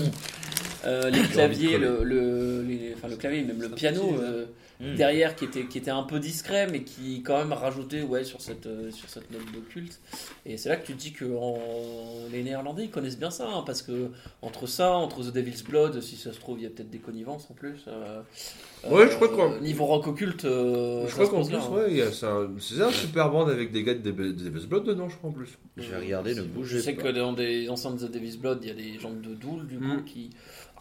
Euh, les claviers, le, le, les- enfin, le clavier, même le piano euh, Hmm. derrière qui était, qui était un peu discret, mais qui quand même rajoutait ouais, sur, cette, euh, sur cette note d'occulte. Et c'est là que tu te dis que en- les Néerlandais ils connaissent bien ça, hein, parce que entre ça, entre The Devil's Blood, si ça se trouve, il y a peut-être des connivences en plus. euh, Ouais, je crois qu'on- euh, Niveau rock occulte, euh, je crois qu'en plus, hein. ouais, c'est un, c'est un super band avec des gars de de Devil's Blood dedans, je crois en plus. Je vais regarder, ne Je bougez sais pas. que dans des enceintes de Davis Blood, il y a des gens de Doul, du coup, Mm. qui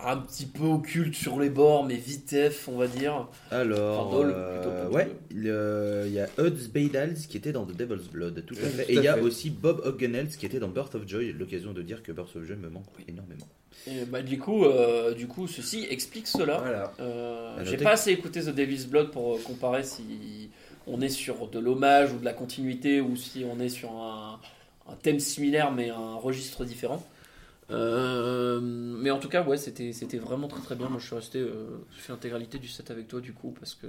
un petit peu occultes sur les bords, mais vitef, on va dire. Alors, Enfin, Dole, euh, plutôt, plutôt. ouais, il y a Huds Baydals qui était dans The Devil's Blood, tout à fait. tout Et il y a fait. aussi Bob Hoggenels qui était dans Birth of Joy. L'occasion de dire que Birth of Joy me manque énormément. Et bah, du, coup, euh, du coup, ceci explique cela. Voilà. Euh, J'ai pas assez écouté The Devil's Blood pour comparer si on est sur de l'hommage ou de la continuité ou si on est sur un, un thème similaire mais un registre différent. Euh, mais en tout cas, ouais, c'était c'était vraiment très très bien. Moi, je suis resté, euh, je fais l'intégralité du set avec toi du coup parce que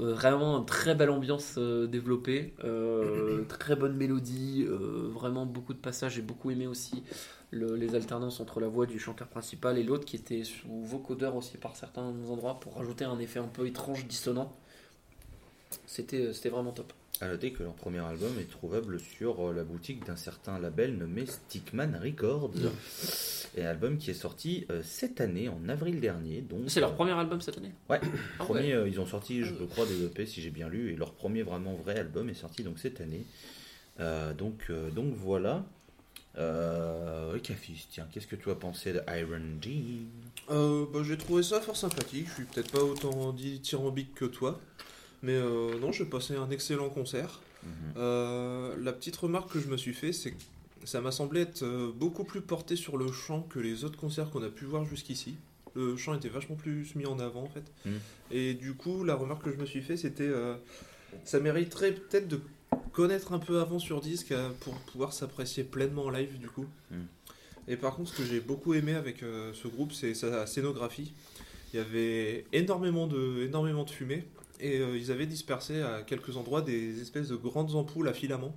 euh, vraiment une très belle ambiance euh, développée, très bonne mélodie, vraiment beaucoup de passages. J'ai beaucoup aimé aussi le- les alternances entre la voix du chanteur principal et l'autre qui était sous vocodeur aussi par certains endroits pour rajouter un effet un peu étrange, dissonant. C'était c'était vraiment top. À noter que leur premier album est trouvable sur euh, la boutique d'un certain label nommé Stickman Records. Et un album qui est sorti euh, cette année, en avril dernier. Donc, C'est leur euh, premier album cette année? Ouais, Ah premier, euh, ils ont sorti, je crois, des EP si j'ai bien lu, et leur premier vraiment vrai album est sorti donc cette année. Euh, donc, euh, donc voilà. Euh, oui, Cafis, tiens, qu'est-ce que tu as pensé de Iron Euh, bah, j'ai trouvé ça fort sympathique. Je suis peut-être pas autant dithyrambique que toi. Mais euh, non, j'ai passé un excellent concert. Mhm. Euh, la petite remarque que je me suis fait, c'est que ça m'a semblé être euh, beaucoup plus porté sur le chant que les autres concerts qu'on a pu voir jusqu'ici. Le chant était vachement plus mis en avant en fait. Mhm. Et du coup, la remarque que je me suis fait, c'était euh, ça mériterait peut-être de connaître un peu avant sur disque euh, pour pouvoir s'apprécier pleinement en live du coup. Mhm. Et par contre, ce que j'ai beaucoup aimé avec euh, ce groupe, c'est sa scénographie. Il y avait énormément de, énormément de fumée et euh, ils avaient dispersé à quelques endroits des espèces de grandes ampoules à filaments.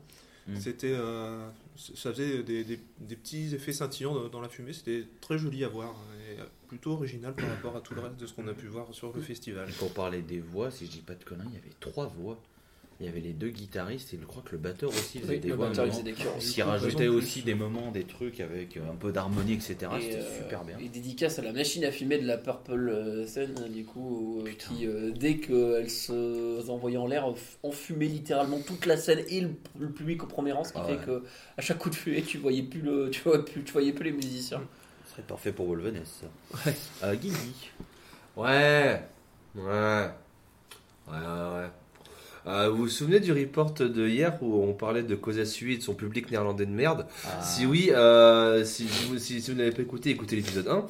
Mm. C'était, euh, ça faisait des, des- des petits effets scintillants dans, dans la fumée. C'était très joli à voir et plutôt original par rapport à tout le reste de ce qu'on a pu voir sur le festival. Pour parler des voix, si je dis pas de conneries, il y avait trois voix. Il y avait les deux guitaristes et je crois que le batteur aussi faisait Oui, des voix. coup, rajoutait aussi des moments, des trucs avec euh, un peu d'harmonie, etc. Et, C'était euh, super bien. Et dédicace à la machine à fumer de la Purple euh, Sun, hein, du coup, euh, qui, euh, dès qu'elle se envoyait en l'air, enfumait littéralement toute la scène et le, le public au premier rang, ce qui Ah fait ouais. que à chaque coup de fumée, tu voyais plus le, tu vois, plus, tu voyais plus les musiciens. Ce serait parfait pour Wolveness. ça. Ouais. Euh, Guigui. Ouais. Ouais. Ouais, ouais, ouais. Euh, vous vous souvenez du report de hier où on parlait de Kosasui et de son public néerlandais de merde? Ah. Si oui, euh, si, vous, si, si vous n'avez pas écouté, écoutez l'épisode 1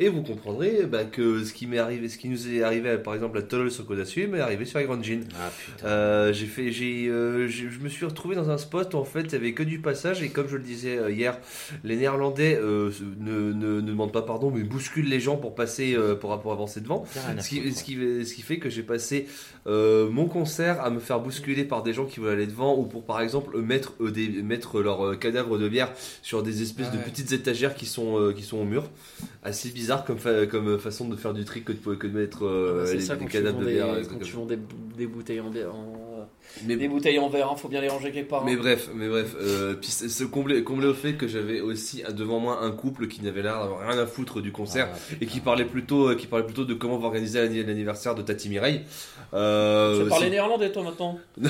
et vous comprendrez bah, que ce qui m'est arrivé, ce qui nous est arrivé par exemple à Tolol sur Kosasui m'est arrivé sur Iron Jean. Ah putain. Euh, j'ai fait, j'ai, euh, je me suis retrouvé dans un spot où en fait il y avait que du passage et comme je le disais euh, hier, les Néerlandais euh, ne, ne, ne demandent pas pardon mais bousculent les gens pour passer, pour, pour avancer devant. Ce qui, ce, qui, ce qui fait que j'ai passé mon concert à me faire bousculer par des gens qui veulent aller devant ou pour par exemple mettre, des, mettre leur euh, cadavre de bière sur des espèces de Ouais. petites étagères qui sont, qui sont au mur. Assez bizarre comme, fa- comme façon de faire du trick que de, que de mettre euh, Ah bah, les, ça les quand tu cadavres vends de bière. des quand trucs tu comme vends des, des bouteilles en bière. en- Mais, Les bouteilles en verre, hein, faut bien les ranger quelque part. mais hein. bref, mais bref, euh, puis c'est- se combler, combler au fait que j'avais aussi devant moi un couple qui n'avait l'air d'avoir rien à foutre du concert Ah, et qui parlait plutôt, euh, qui parlait plutôt de comment on va organiser l'anni- l'anniversaire de Tati Mireille. Euh, Tu parles c'est- néerlandais toi maintenant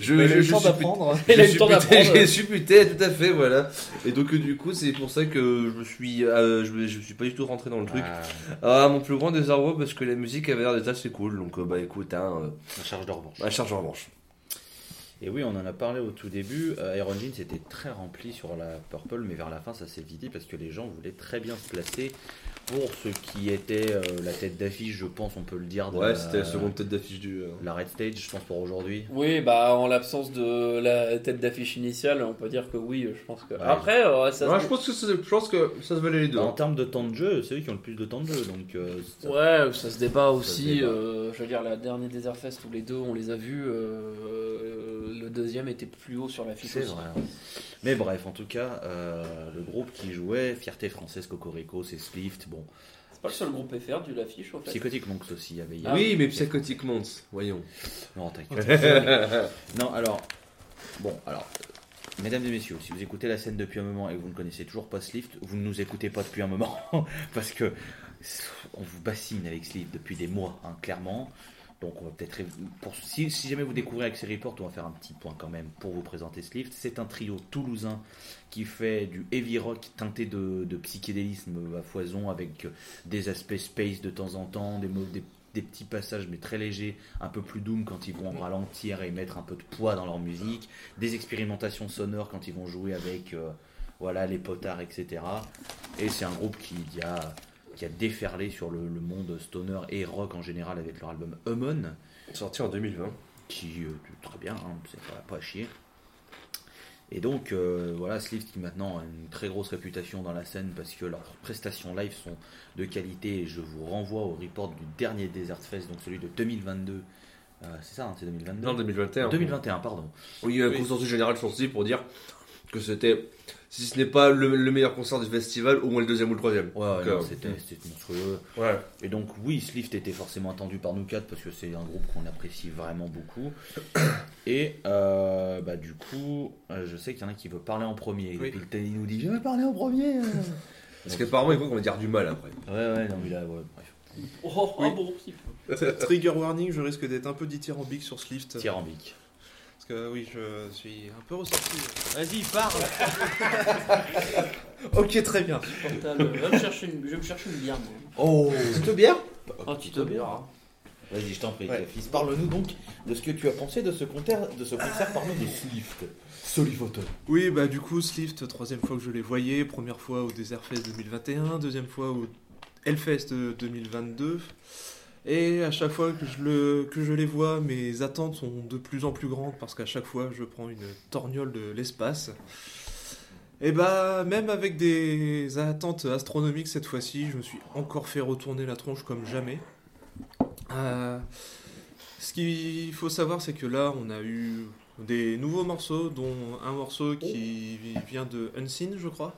je, Mais je, le je temps suis put- d'apprendre. je Il a eu le suis temps d'apprendre. Je suis puté, tout à fait, voilà. Et donc euh, du coup, c'est pour ça que je me suis, euh, je, me- je suis pas du tout rentré dans le truc. Ah, Ah, mon plus grand désarroi parce que la musique avait l'air d'être assez cool. Donc euh, bah écoute, hein, euh, la charge de revanche. à charge en revanche. Et oui, on en a parlé au tout début. Euh, Iron Jeans était très rempli sur la Purple, mais vers la fin, ça s'est vidé parce que les gens voulaient très bien se placer pour ce qui était euh, la tête d'affiche, je pense, on peut le dire. de Ouais, la- c'était la seconde tête d'affiche du. euh, La Red Stage, je pense, pour aujourd'hui. Oui, bah en l'absence de la tête d'affiche initiale, on peut dire que oui, je pense que. Ouais. Après, euh, ça se- Ouais, je pense que ça, je pense que ça se valait les deux. Bah, hein. en termes de temps de jeu, c'est eux qui ont le plus de temps de jeu. Donc, euh, ça- Ouais, ça se débat se aussi. débat. euh, je veux dire, la dernière Desert Fest où les deux on les a vus, euh, le deuxième était plus haut sur l'affiche. c'est aussi. vrai. ouais. Mais bref, en tout cas, euh, le groupe qui jouait, Fierté Française, Cocorico, c'est Slift. Bon, C'est pas le seul groupe FR du l'affiche au fait. Psychotic Monks aussi, il y avait. il y Ah, avait- oui, mais Psychotic Months, voyons. Non, t'inquiète. non, alors. Bon, alors. euh, Mesdames et messieurs, si vous écoutez la scène depuis un moment et que vous ne connaissez toujours pas Slift, vous ne nous écoutez pas depuis un moment. parce que on vous bassine avec Slift depuis des mois, hein, clairement. Donc on va peut-être. Pour, si, si jamais vous découvrez avec ces reports, on va faire un petit point quand même pour vous présenter Slift. C'est un trio toulousain qui fait du heavy rock teinté de, de psychédélisme à foison avec des aspects space de temps en temps, des, mo- des, des petits passages mais très légers, un peu plus doom quand ils vont ralentir et mettre un peu de poids dans leur musique, des expérimentations sonores quand ils vont jouer avec euh, voilà les potards, etc. Et c'est un groupe qui, qui a qui a déferlé sur le, le monde stoner et rock en général avec leur album Hummon Sorti en 2020. qui euh, très bien, hein, c'est pas, pas à chier. Et donc euh, voilà, Slift qui maintenant a une très grosse réputation dans la scène parce que leurs prestations live sont de qualité et je vous renvoie au report du dernier Desert Fest, donc celui de 2022. Euh, c'est ça, hein, c'est 2022 Non, 2021. 2021, pardon. Oui, il y a un Oui. consensus général sorti pour dire que c'était, si ce n'est pas le, le meilleur concert du festival, au moins le deuxième ou le troisième. Ouais, euh, c'était c'était monstrueux. Ouais. Et donc oui, Slift était forcément attendu par nous quatre parce que c'est un groupe qu'on apprécie vraiment beaucoup. Et euh, bah du coup, euh, je sais qu'il y en a qui veut parler en premier. Oui. Et puis le Teddy nous dit je veux parler en premier. Parce qu'apparemment, il faut qu'on va dire du mal après. Ouais ouais non mais là ouais, bref. Oh, Oui. un bon. Trigger warning, je risque d'être un peu dithyrambique sur Slift. Tyrambique. Que oui, je suis un peu ressorti. Vas-y parle. Ok, très bien. Euh, va me chercher une, je vais me chercher une bière. moi. Oh. Cette bière Oh, tu te bière. Vas-y je t'en prie. Ouais. Fils, parle-nous donc de ce que tu as pensé de ce concert, de ce concert parmi de Slift. Solifoto. Oui, bah du coup, Slift, troisième fois que je les voyais, première fois au Desert Fest 2021, deuxième fois au Hellfest 2022. Et à chaque fois que je, le, que je les vois, mes attentes sont de plus en plus grandes parce qu'à chaque fois, je prends une torgnole de l'espace. Et bah, même avec des attentes astronomiques cette fois-ci, je me suis encore fait retourner la tronche comme jamais. Euh, ce qu'il faut savoir, c'est que là, on a eu des nouveaux morceaux, dont un morceau qui vient de Unseen, je crois.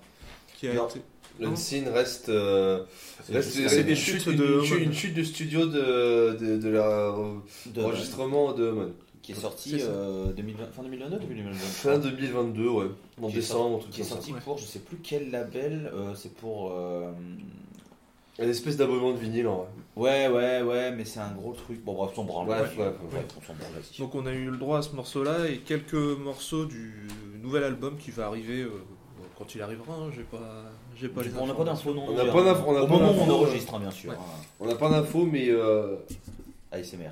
Qui a Non. été... L'Unseen reste. euh, reste une chutes chute- de Une, chute- une chute de studio de, de, de l'enregistrement de qui est sorti euh, 2020, fin 2022 ou 2022 Fin 2022, ouais. En Qui décembre, un truc qui est ça. sorti pour je sais plus quel label, euh, c'est pour euh, Une espèce d'abonnement de vinyle en vrai. Ouais, ouais, ouais, mais c'est un gros truc. Bon, bref, on s'en branle. Ouais, ouais, on. Donc on a eu le droit à ce morceau-là et quelques morceaux du nouvel album qui va arriver euh, quand il arrivera. hein, j'ai pas, j'ai pas les on n'a pas d'infos, non On n'a pas d'infos, on n'a Au pas moment où on d'infos, enregistre, hein, bien sûr. Ouais. On n'a pas d'infos, mais. Euh... ASMR.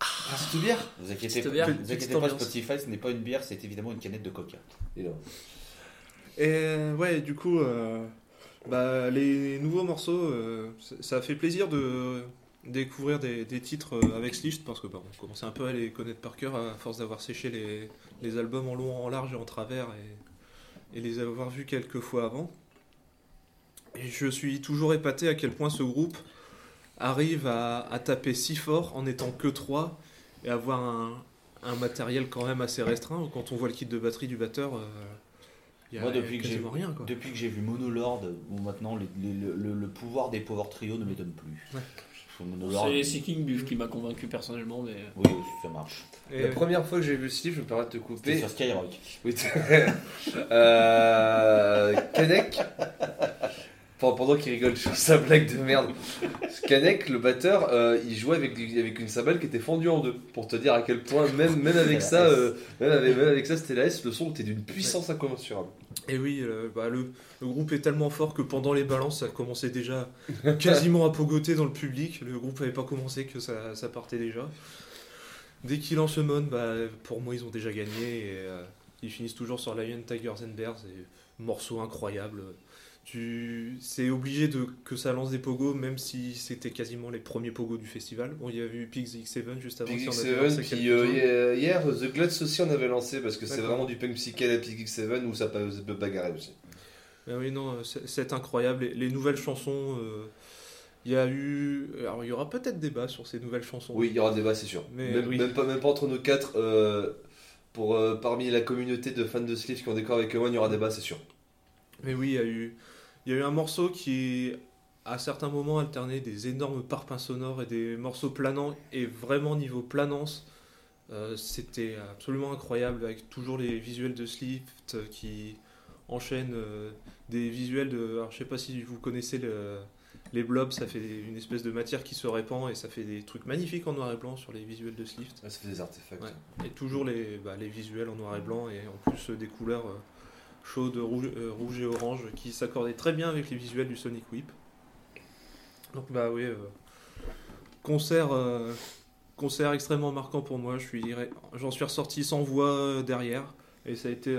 Ah, c'est bière Vous inquiétez, bière, vous inquiétez pas. Spotify, ce n'est pas une bière, c'est évidemment une canette de coca. Et là. Et ouais, du coup, euh, bah, les nouveaux morceaux, euh, ça- fait plaisir de découvrir des, des titres euh, avec Slicht parce que bah, on commençait un peu à les connaître par cœur à force d'avoir séché les, les albums en long, en large et en travers et, et les avoir vus quelques fois avant. Et je suis toujours épaté à quel point ce groupe arrive à, à taper si fort en étant que trois et avoir un, un matériel quand même assez restreint. Quand on voit le kit de batterie du batteur, euh, Il y a Moi, depuis que j'ai quasiment rien quoi. depuis que j'ai vu Monolord, où maintenant les- les- le, le- le pouvoir des Power Trio ne m'étonne plus. Ouais. C'est King Buff qui m'a convaincu personnellement, mais. oui, ça marche. Et, La première fois que j'ai vu ce livre, je me permets de te couper. sur Skyrock. Oui. euh, Kanek. Enfin, pendant qu'il rigole sur sa blague de merde. Kanek, le batteur, euh, il jouait avec, une cymbale qui était fendue en deux. Pour te dire à quel point, même, même avec ça, euh, même, avec, même avec ça, c'était la S, le son était d'une puissance incommensurable. et oui, euh, bah, le, le groupe est tellement fort que pendant les balances, ça commençait déjà quasiment à pogoter dans le public. Le groupe n'avait pas commencé que ça, ça partait déjà. Dès qu'ils lancent le mode, bah, pour moi, ils ont déjà gagné. Et, euh, ils finissent toujours sur Lion, Tigers and Bears. Et morceau incroyable. Tu... C'est obligé de... que ça lance des pogos, même si c'était quasiment les premiers pogos du festival. Bon, il y a eu Pigs X7 juste avant. Pig si on X7, avait lancé puis quelque euh, hier, The Gluts aussi on avait lancé parce que c'est vraiment du punk psyché à Pig X7 où ça peut, ça peut bagarrer aussi. Ah oui, non, euh, c'est incroyable. Les, les nouvelles chansons, euh, il y a eu. Alors, il y aura peut-être débat sur ces nouvelles chansons. Oui, il y aura débat, c'est sûr. Mais même, oui. même pas, même pas entre nous quatre. euh, pour, euh, parmi la communauté de fans de Sleeve qui ont des corps avec moi, il y aura débat, c'est sûr. Mais oui, il y a eu, il y a eu un morceau qui, à certains moments, alternait des énormes parpaings sonores et des morceaux planants. Et vraiment, niveau planance, euh, c'était absolument incroyable avec toujours les visuels de Slift qui enchaînent euh, des visuels de. Alors, je sais pas si vous connaissez le- les blobs, ça fait une espèce de matière qui se répand et ça fait des trucs magnifiques en noir et blanc sur les visuels de Slift. Ça fait des artefacts. Ouais. Et toujours les, bah, les visuels en noir et blanc et en plus euh, des couleurs euh, chaudes, rouge, euh, rouge et orange qui s'accordaient très bien avec les visuels du Sonic Whip. Donc bah oui, euh, concert, euh, concert extrêmement marquant pour moi. J'en suis ressorti sans voix derrière et ça a été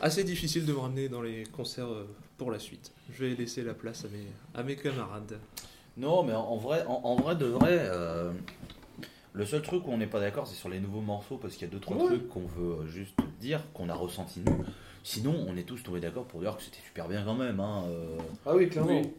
assez difficile de me ramener dans les concerts pour la suite. Je vais laisser la place à mes, à mes camarades. Non, mais en, vrai, en, en vrai de vrai, le seul truc où on n'est pas d'accord, c'est sur les nouveaux morceaux, parce qu'il y a deux trois Ouais. trucs qu'on veut euh, juste dire, qu'on a ressenti nous. Sinon, on est tous tombés d'accord pour dire que c'était super bien quand même. Hein, euh, Ah oui, clairement. Oui.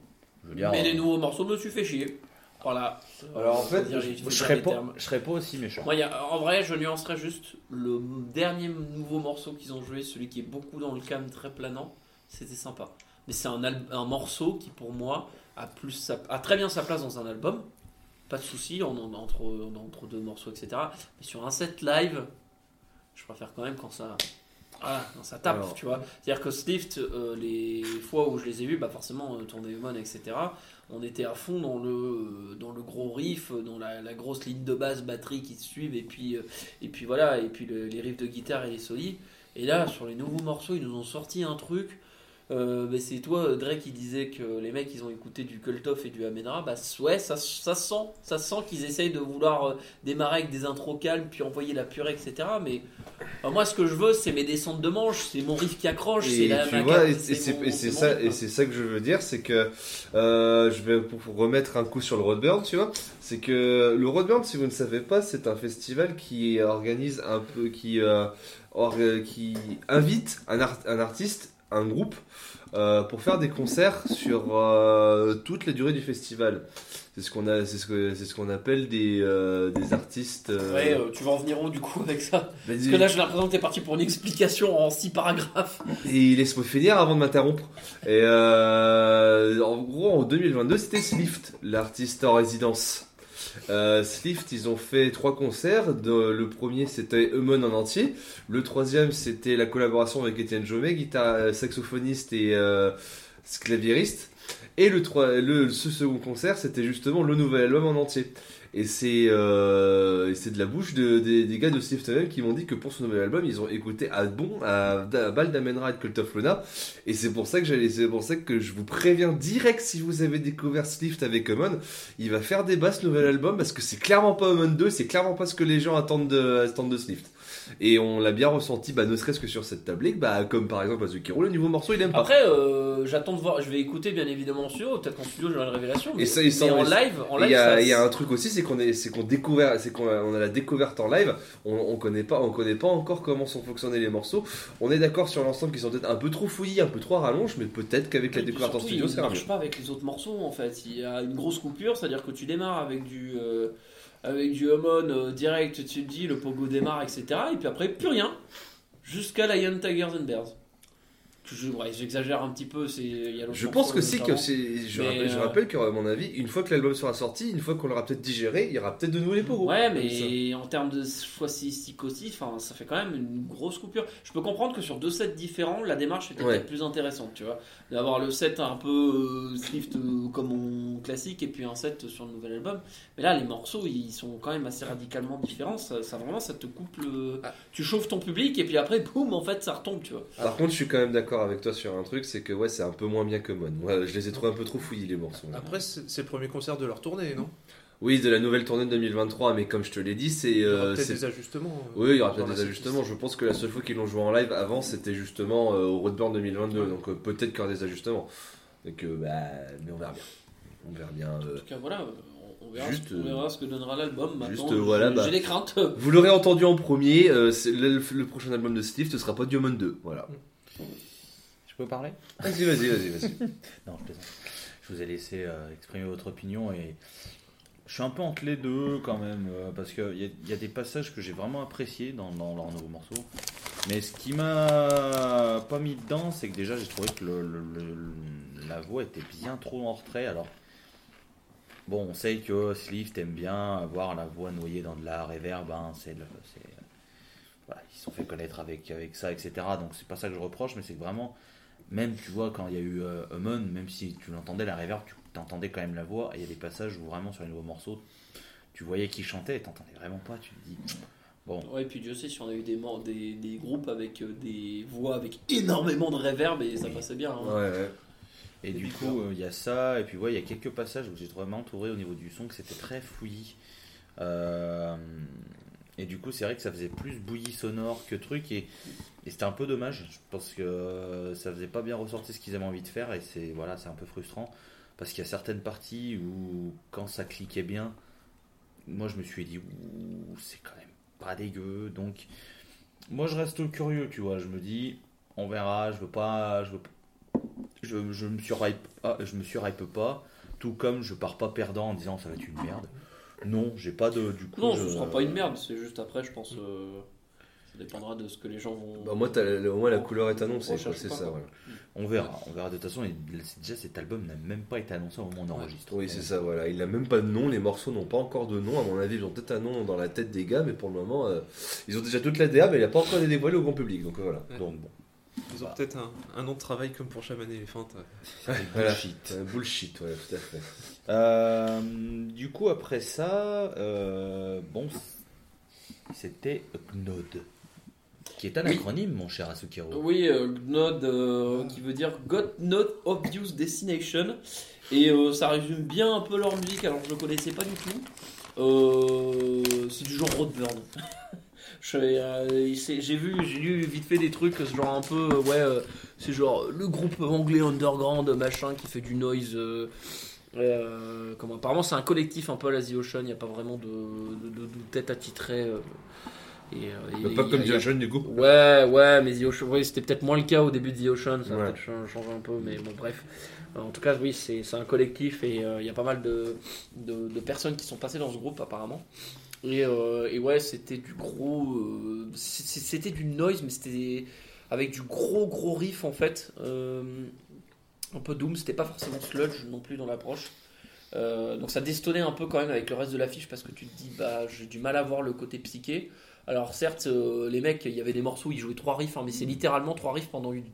je veux dire, Mais euh, les nouveaux morceaux me suis fait chier. Voilà. Alors, en fait, dire je- serais pas, je serais pas aussi méchant. Moi, il y a- en vrai, je nuancerais juste le dernier nouveau morceau qu'ils ont joué, celui qui est beaucoup dans le calme, très planant. C'était sympa. Mais c'est un, un morceau qui, pour moi, a, plus sa- a très bien sa place dans un album. Pas de souci, on en entre, on entre deux morceaux, etc. Mais sur un set live, je préfère quand même quand ça. Voilà, quand ça tape, Alors. tu vois. C'est-à-dire que Slift, euh, les fois où je les ai vus, bah forcément, euh, tourner Human, etc., on était à fond dans le, dans le gros riff, dans la, la grosse ligne de basse, batterie qui se suivent, et puis, euh, et puis voilà, et puis le- les riffs de guitare et les solis. Et là, sur les nouveaux morceaux, ils nous ont sorti un truc. Euh, bah, c'est toi, Drake, qui disait que les mecs, ils ont écouté du Kultoff et du Amenra. Bah ouais, ça, ça sent, ça sent qu'ils essayent de vouloir euh, démarrer avec des intros calmes, puis envoyer la purée, etc. Mais bah, moi, ce que je veux, c'est mes descentes de manche, c'est mon riff qui accroche, c'est Et la tu vois, et, c'est ça, et c'est ça que je veux dire, c'est que euh, je vais pour remettre un coup sur le Roadburn, tu vois, c'est que le Roadburn, si vous ne savez pas, c'est un festival qui organise un peu, qui euh, qui invite un, art- un artiste, un groupe, euh, pour faire des concerts sur euh, toute la durée du festival. C'est ce qu'on a, c'est ce que c'est ce qu'on appelle des euh, des artistes. Ouais, tu vas en venir où du coup avec ça? Parce que là, j'ai l'impression que t'es parti pour une explication en six paragraphes. Et laisse-moi finir avant de m'interrompre. Et en gros, en 2022, c'était Slift, l'artiste en résidence. Euh, Slift, ils ont fait trois concerts. Le premier, c'était Eumon en entier. Le troisième, c'était la collaboration avec Étienne Jomet, guitare, saxophoniste et euh, claviériste. Et le, le, ce second concert, c'était justement le nouvel album en entier. Et c'est euh, et c'est de la bouche de- des, gars de Slift eux-mêmes qui m'ont dit que pour ce nouvel album, ils ont écouté à bon à, à et Cult of Luna. Et c'est pour ça que j'allais, pour ça que je vous préviens direct si vous avez découvert Slift avec Common, il va faire des basses nouvel album parce que c'est clairement pas Common 2, c'est clairement pas ce que les gens attendent de, attendent de Slift. Et on l'a bien ressenti, bah, ne serait-ce que sur cette tablée, bah, comme par exemple Azukiro, le niveau morceau il aime pas. Après, euh, j'attends de voir. Je vais écouter bien évidemment en studio. Peut-être qu'en studio, j'aurai une révélation. Mais, Et ça, mais en et- live, en live, Il y, a- ça- il y a un truc aussi, c'est qu'on est, c'est qu'on découvert, c'est qu'on a, on a la découverte en live. On, on connaît pas, on connaît pas encore comment sont fonctionnés les morceaux. On est d'accord sur l'ensemble qu'ils sont peut-être un peu trop fouillis, un peu trop à rallonge, mais peut-être qu'avec la découverte en studio, ça marche pas avec les autres morceaux en fait. Il y a une grosse coupure, c'est-à-dire que tu démarres avec du euh, avec du Hummon euh, direct, tu te dis le pogo démarre, etc. Et puis après plus rien jusqu'à Lion Tigers and Bears. Je- ouais, j'exagère un petit peu. C'est, il y a l'autre Je pense que si, que c'est. Je, rappelle, je euh, rappelle qu'à mon avis, une fois que l'album sera sorti, une fois qu'on l'aura peut-être digéré, il y aura peut-être de nouveau les pogos. Ouais, mais en termes de choix stylistique aussi, ça fait quand même une grosse coupure. Je peux comprendre que sur deux sets différents, la démarche était Ouais. peut-être plus intéressante, tu vois. D'avoir le set un peu euh, Swift euh, comme on classique et puis un set sur le nouvel album. Mais là, les morceaux, ils sont quand même assez radicalement différents. Ça, ça vraiment, ça te coupe le. Ah. Tu chauffes ton public et puis après, boum, en fait, ça retombe, tu vois. Par contre, je suis quand même d'accord avec toi sur un truc, c'est que ouais, c'est un peu moins bien que Mon. Ouais, je les ai trouvés un peu trop fouillis les morceaux. Après, c'est le premier concert de leur tournée, non? Oui, de la nouvelle tournée de 2023, mais comme je te l'ai dit, c'est. Il y aura euh, des ajustements. euh, Oui, il y aura peut-être des ajustements. Je pense que la seule fois qu'ils l'ont joué en live avant, c'était justement euh, au Roadburn 2022. Ouais. Donc euh, peut-être qu'il y aura des ajustements. Donc, euh, bah, mais on verra bien. On verra bien. euh. En tout cas, voilà, on, verra, Juste, ce, on verra ce que donnera l'album. Juste, voilà, j'ai bah. j'ai des craintes. Vous l'aurez entendu en premier, euh, le, le prochain album de Steve ne sera pas Diamond 2. Voilà. Je peux parler Vas-y, vas-y, vas-y, vas-y. Non, je plaisante. Je vous ai laissé euh, exprimer votre opinion et je suis un peu entre les deux quand même euh, parce qu'il y, y a des passages que j'ai vraiment appréciés dans, dans leurs nouveaux morceaux. Mais ce qui m'a pas mis dedans, c'est que déjà j'ai trouvé que le, le- le- la voix était bien trop en retrait. Alors, bon, on sait que Sleeve t'aime bien avoir la voix noyée dans de la reverb. hein, c'est le- voilà, ils se sont fait connaître avec, avec ça, etc. Donc c'est pas ça que je reproche, mais c'est vraiment même tu vois quand il y a eu euh, Amon, même si tu l'entendais la reverb, tu entendais quand même la voix. Et il y a des passages où vraiment sur les nouveaux morceaux, tu voyais qui chantait et t'entendais vraiment pas. Tu te dis bon, Ouais, et puis Dieu sait si on a eu des, mor- des, des groupes avec euh, des voix avec énormément de reverb et ça passait bien. hein. Ouais, ouais. Et du coup, euh, il y a ça, et puis ouais, il y a quelques passages où j'ai vraiment entouré au niveau du son que c'était très fouillis. Euh, et du coup, c'est vrai que ça faisait plus bouilli sonore que truc, et, et c'était un peu dommage. Je pense que euh, ça faisait pas bien ressortir ce qu'ils avaient envie de faire, et c'est voilà, c'est un peu frustrant parce qu'il y a certaines parties où quand ça cliquait bien, moi je me suis dit ouh, c'est quand même pas dégueu. Donc moi je reste curieux, tu vois. Je me dis on verra. Je veux pas, je veux je, je me surhype pas, je me pas, tout comme je pars pas perdant en disant ça va être une merde. Non, j'ai pas de du coup. Non, je- ce sera pas une merde, c'est juste après, je pense. euh, ça dépendra de ce que les gens vont. Bah, moi, au moins la couleur est annoncée, c'est ça. quoi. Voilà. On verra, on verra de toute façon. Déjà cet album n'a même pas été annoncé au moment enregistre. Oui, c'est ça, voilà. Il n'a même pas de nom, les morceaux n'ont pas encore de nom. À mon avis, ils ont peut-être un nom dans la tête des gars, mais pour le moment, euh, ils ont déjà toute la DA, mais il n'a pas encore été dévoilé au grand public. Donc euh, voilà. Donc bon, Ils ont peut-être un, un nom de travail comme pour Chaman Elephant. Voilà. bullshit. Euh, bullshit, ouais, tout à fait. Euh, du coup, après ça, euh, bon, c'était Gnod, qui est un Oui. acronyme, mon cher Asukiro. Oui, euh, GNOD, euh, qui veut dire Got Not Obvious Destination. Et euh, ça résume bien un peu leur musique, alors je ne connaissais pas du tout. Euh, c'est du genre Roadburn. J'ai vu, j'ai lu vite fait des trucs, genre un peu, ouais, c'est genre le groupe anglais underground, machin, qui fait du noise. comment, apparemment, c'est un collectif un peu à la The Ocean, il n'y a pas vraiment de, de, de- de tête attitrée. euh, et, euh, pas il comme il The Ocean, du coup. Ouais, ouais, mais The Ocean, oui, c'était peut-être moins le cas au début de The Ocean, ça a Ouais. peut-être cha- changé un peu, mais bon, bref. Euh, En tout cas, oui, c'est un collectif et euh, il y a pas mal de, de, de personnes qui sont passées dans ce groupe apparemment. Et, euh, et ouais, c'était du gros. c'était du noise, mais c'était avec du gros gros riff en fait. Un peu doom, c'était pas forcément sludge non plus dans l'approche. Donc ça destonnait un peu quand même avec le reste de l'affiche parce que tu te dis, bah j'ai du mal à voir le côté psyché. Alors certes, euh, les mecs, il y avait des morceaux ils jouaient trois riffs, hein, mais c'est littéralement trois riffs pendant une-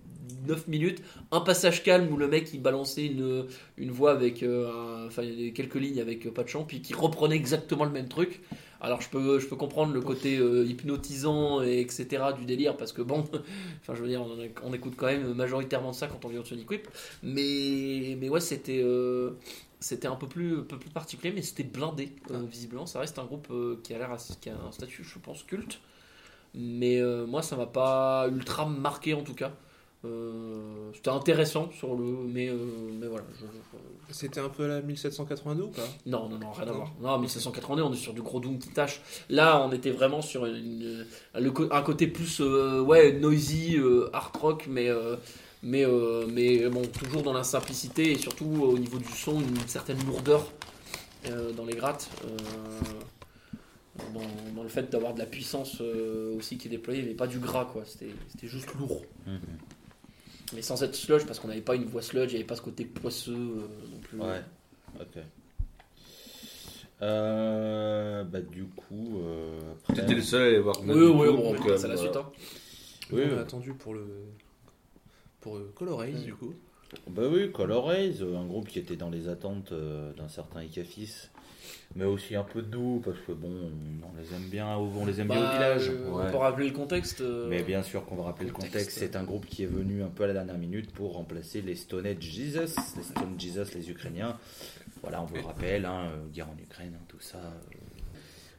9 minutes. Un passage calme où le mec il balançait une, une voix avec euh, enfin, quelques lignes avec euh, pas de chant, puis qui reprenait exactement le même truc. Alors je peux, je peux comprendre le côté hypnotisant et etc. du délire parce que bon, enfin je veux dire, on, écoute quand même majoritairement ça quand on vient de Sonic Whip, mais mais ouais c'était c'était un peu plus un peu plus particulier, mais c'était blindé euh, visiblement. Ça reste un groupe euh, qui a l'air qui a un statut je pense culte, mais euh, moi ça m'a pas ultra marqué en tout cas. C'était intéressant sur le mais mais voilà je- je- C'était un peu la 1782 ou pas? Non, non, non, rien à voir. Non, 1782, on est sur du gros Doom qui tâche. Là, on était vraiment sur une- un côté plus ouais, noisy, hard rock, mais, mais, euh, mais bon, toujours dans la simplicité et surtout euh, au niveau du son, une certaine lourdeur euh, dans les grattes. euh, dans, dans le fait d'avoir de la puissance euh, aussi qui est déployée, mais pas du gras, quoi. C'était c'était juste lourd. Mhm. Mais sans être sludge, parce qu'on n'avait pas une voix sludge, il n'y avait pas ce côté poisseux euh, non plus. Ouais, ok. Euh, bah du coup, euh, après- T'étais le seul à aller voir. Oui, oui, bon, on à la suite. hein. Oui, on oui. a attendu pour le. Pour euh, Color Ace, du coup. Bah oui, Color Rays, un groupe qui était dans les attentes euh, d'un certain Ikafis, mais aussi un peu doux parce que bon, on les aime bien, on les aime bien au Bah, village. euh, Ouais. On peut rappeler le contexte. euh, Mais bien sûr qu'on va rappeler le contexte. contexte, c'est un groupe qui est venu un peu à la dernière minute pour remplacer les Stoned Jesus, les Stone Jesus, les Ukrainiens. Voilà, on vous le rappelle, hein, guerre en Ukraine, hein, tout ça. euh.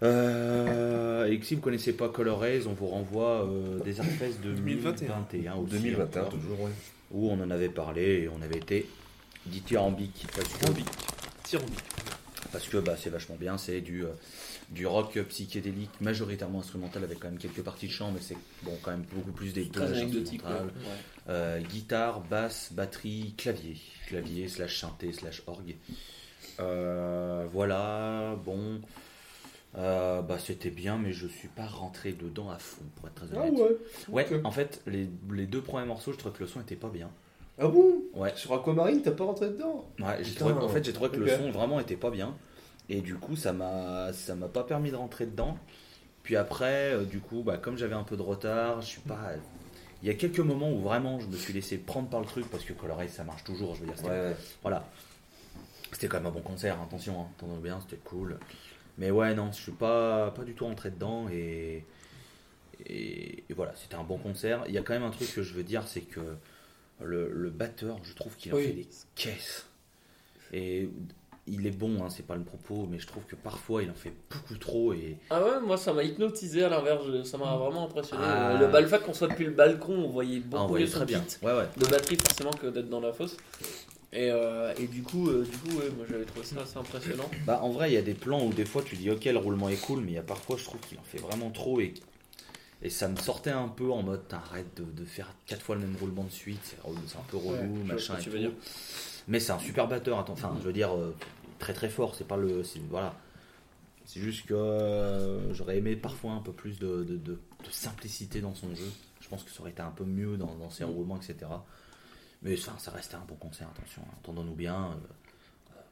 Euh, et que si vous ne connaissez pas Color Rays, on vous renvoie euh, des Artfest 2021 aussi, 2021, encore, toujours, ouais. où on en avait parlé et on avait été dithyrambique parce que, Tyrambique. parce que bah, c'est vachement bien, c'est du, euh, du rock psychédélique majoritairement instrumental avec quand même quelques parties de chant, mais c'est bon, quand même beaucoup plus des instrumentales. Ouais. Euh, guitare, basse, batterie, clavier. Clavier slash synthé slash orgue. Euh, voilà, bon. Euh, bah c'était bien, mais je suis pas rentré dedans à fond, pour être très Ah honnête. ouais Ouais, ok. en fait, les, les deux premiers morceaux, je trouvais que le son était pas bien. Ah bon? Ouais, Sur Aquamarine, t'as pas rentré dedans? Ouais j'ai trouvé, en fait, j'ai trouvé que le son vraiment était pas bien. Et du coup, ça m'a ça m'a pas permis de rentrer dedans. Puis après, euh, du coup, bah, comme j'avais un peu de retard, je suis pas. Il y a quelques moments où vraiment je me suis laissé prendre par le truc parce que Color Race, ça marche toujours. Je veux dire, Ouais, Voilà. C'était quand même un bon concert, hein, attention, hein, bien, c'était cool. Mais ouais, non, je suis pas, pas du tout rentré dedans et, et, et voilà, c'était un bon concert. Il y a quand même un truc que je veux dire, c'est que le, le batteur, je trouve qu'il a Oui. fait des caisses. Et il est bon, hein, c'est pas le propos, mais je trouve que parfois il en fait beaucoup trop et Ah ouais, moi ça m'a hypnotisé à l'inverse, ça m'a vraiment impressionné. Ah. Le, le fait qu'on soit depuis le balcon, on voyait ah, on beaucoup voyait mieux son bien. beat Ouais, ouais. de batterie forcément que d'être dans la fosse. Et, euh, et du coup, euh, du coup ouais, moi j'avais trouvé ça assez impressionnant. Bah, en vrai, il y a des plans où des fois tu dis ok, le roulement est cool, mais il y a parfois je trouve qu'il en fait vraiment trop et, et ça me sortait un peu en mode arrête de, de faire quatre fois le même roulement de suite, c'est un peu relou, Ouais, machin et tout. dire. Mais c'est un super batteur, attends, enfin, je veux dire, euh, très très fort, c'est pas le. Voilà. C'est juste que j'aurais aimé parfois un peu plus de, de- de- de simplicité dans son jeu. Je pense que ça aurait été un peu mieux dans, dans ses roulements, etc. Mais enfin, ça restait un bon concert, attention, hein, entendons-nous bien. euh,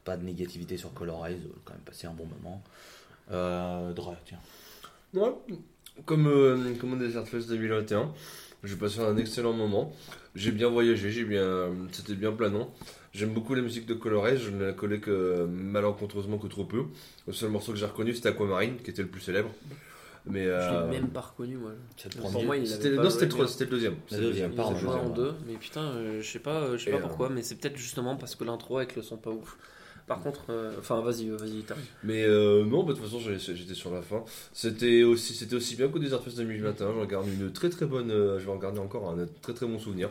pas de négativité sur Color Eyes, euh, quand même passé un bon moment. Euh, Dre, tiens. Ouais. Comme, euh, comme Fest 2021, j'ai passé un excellent moment. J'ai bien voyagé, j'ai bien, c'était bien planant. J'aime beaucoup la musique de Colorez, je ne la connais que malencontreusement que trop peu. Le seul morceau que j'ai reconnu c'était Aquamarine, qui était le plus célèbre. Mais Je euh, l'ai même pas reconnu moi. Pour moi, il c'était non, c'était le, mais- c'était le deuxième. Le deuxième, ont joué en deux, mais putain, euh, je sais pas, euh, je sais pas euh, pourquoi, mais c'est peut-être justement parce que l'intro avec le son pas ouf. Par contre, euh, enfin vas-y, euh, vas-y, t'arrives. Mais euh, non, bah, de toute façon, j'étais sur la fin. C'était aussi, c'était aussi bien qu'au Desert Fest 2021. J'en garde une très très bonne, euh, je vais en garder encore un très très bon souvenir.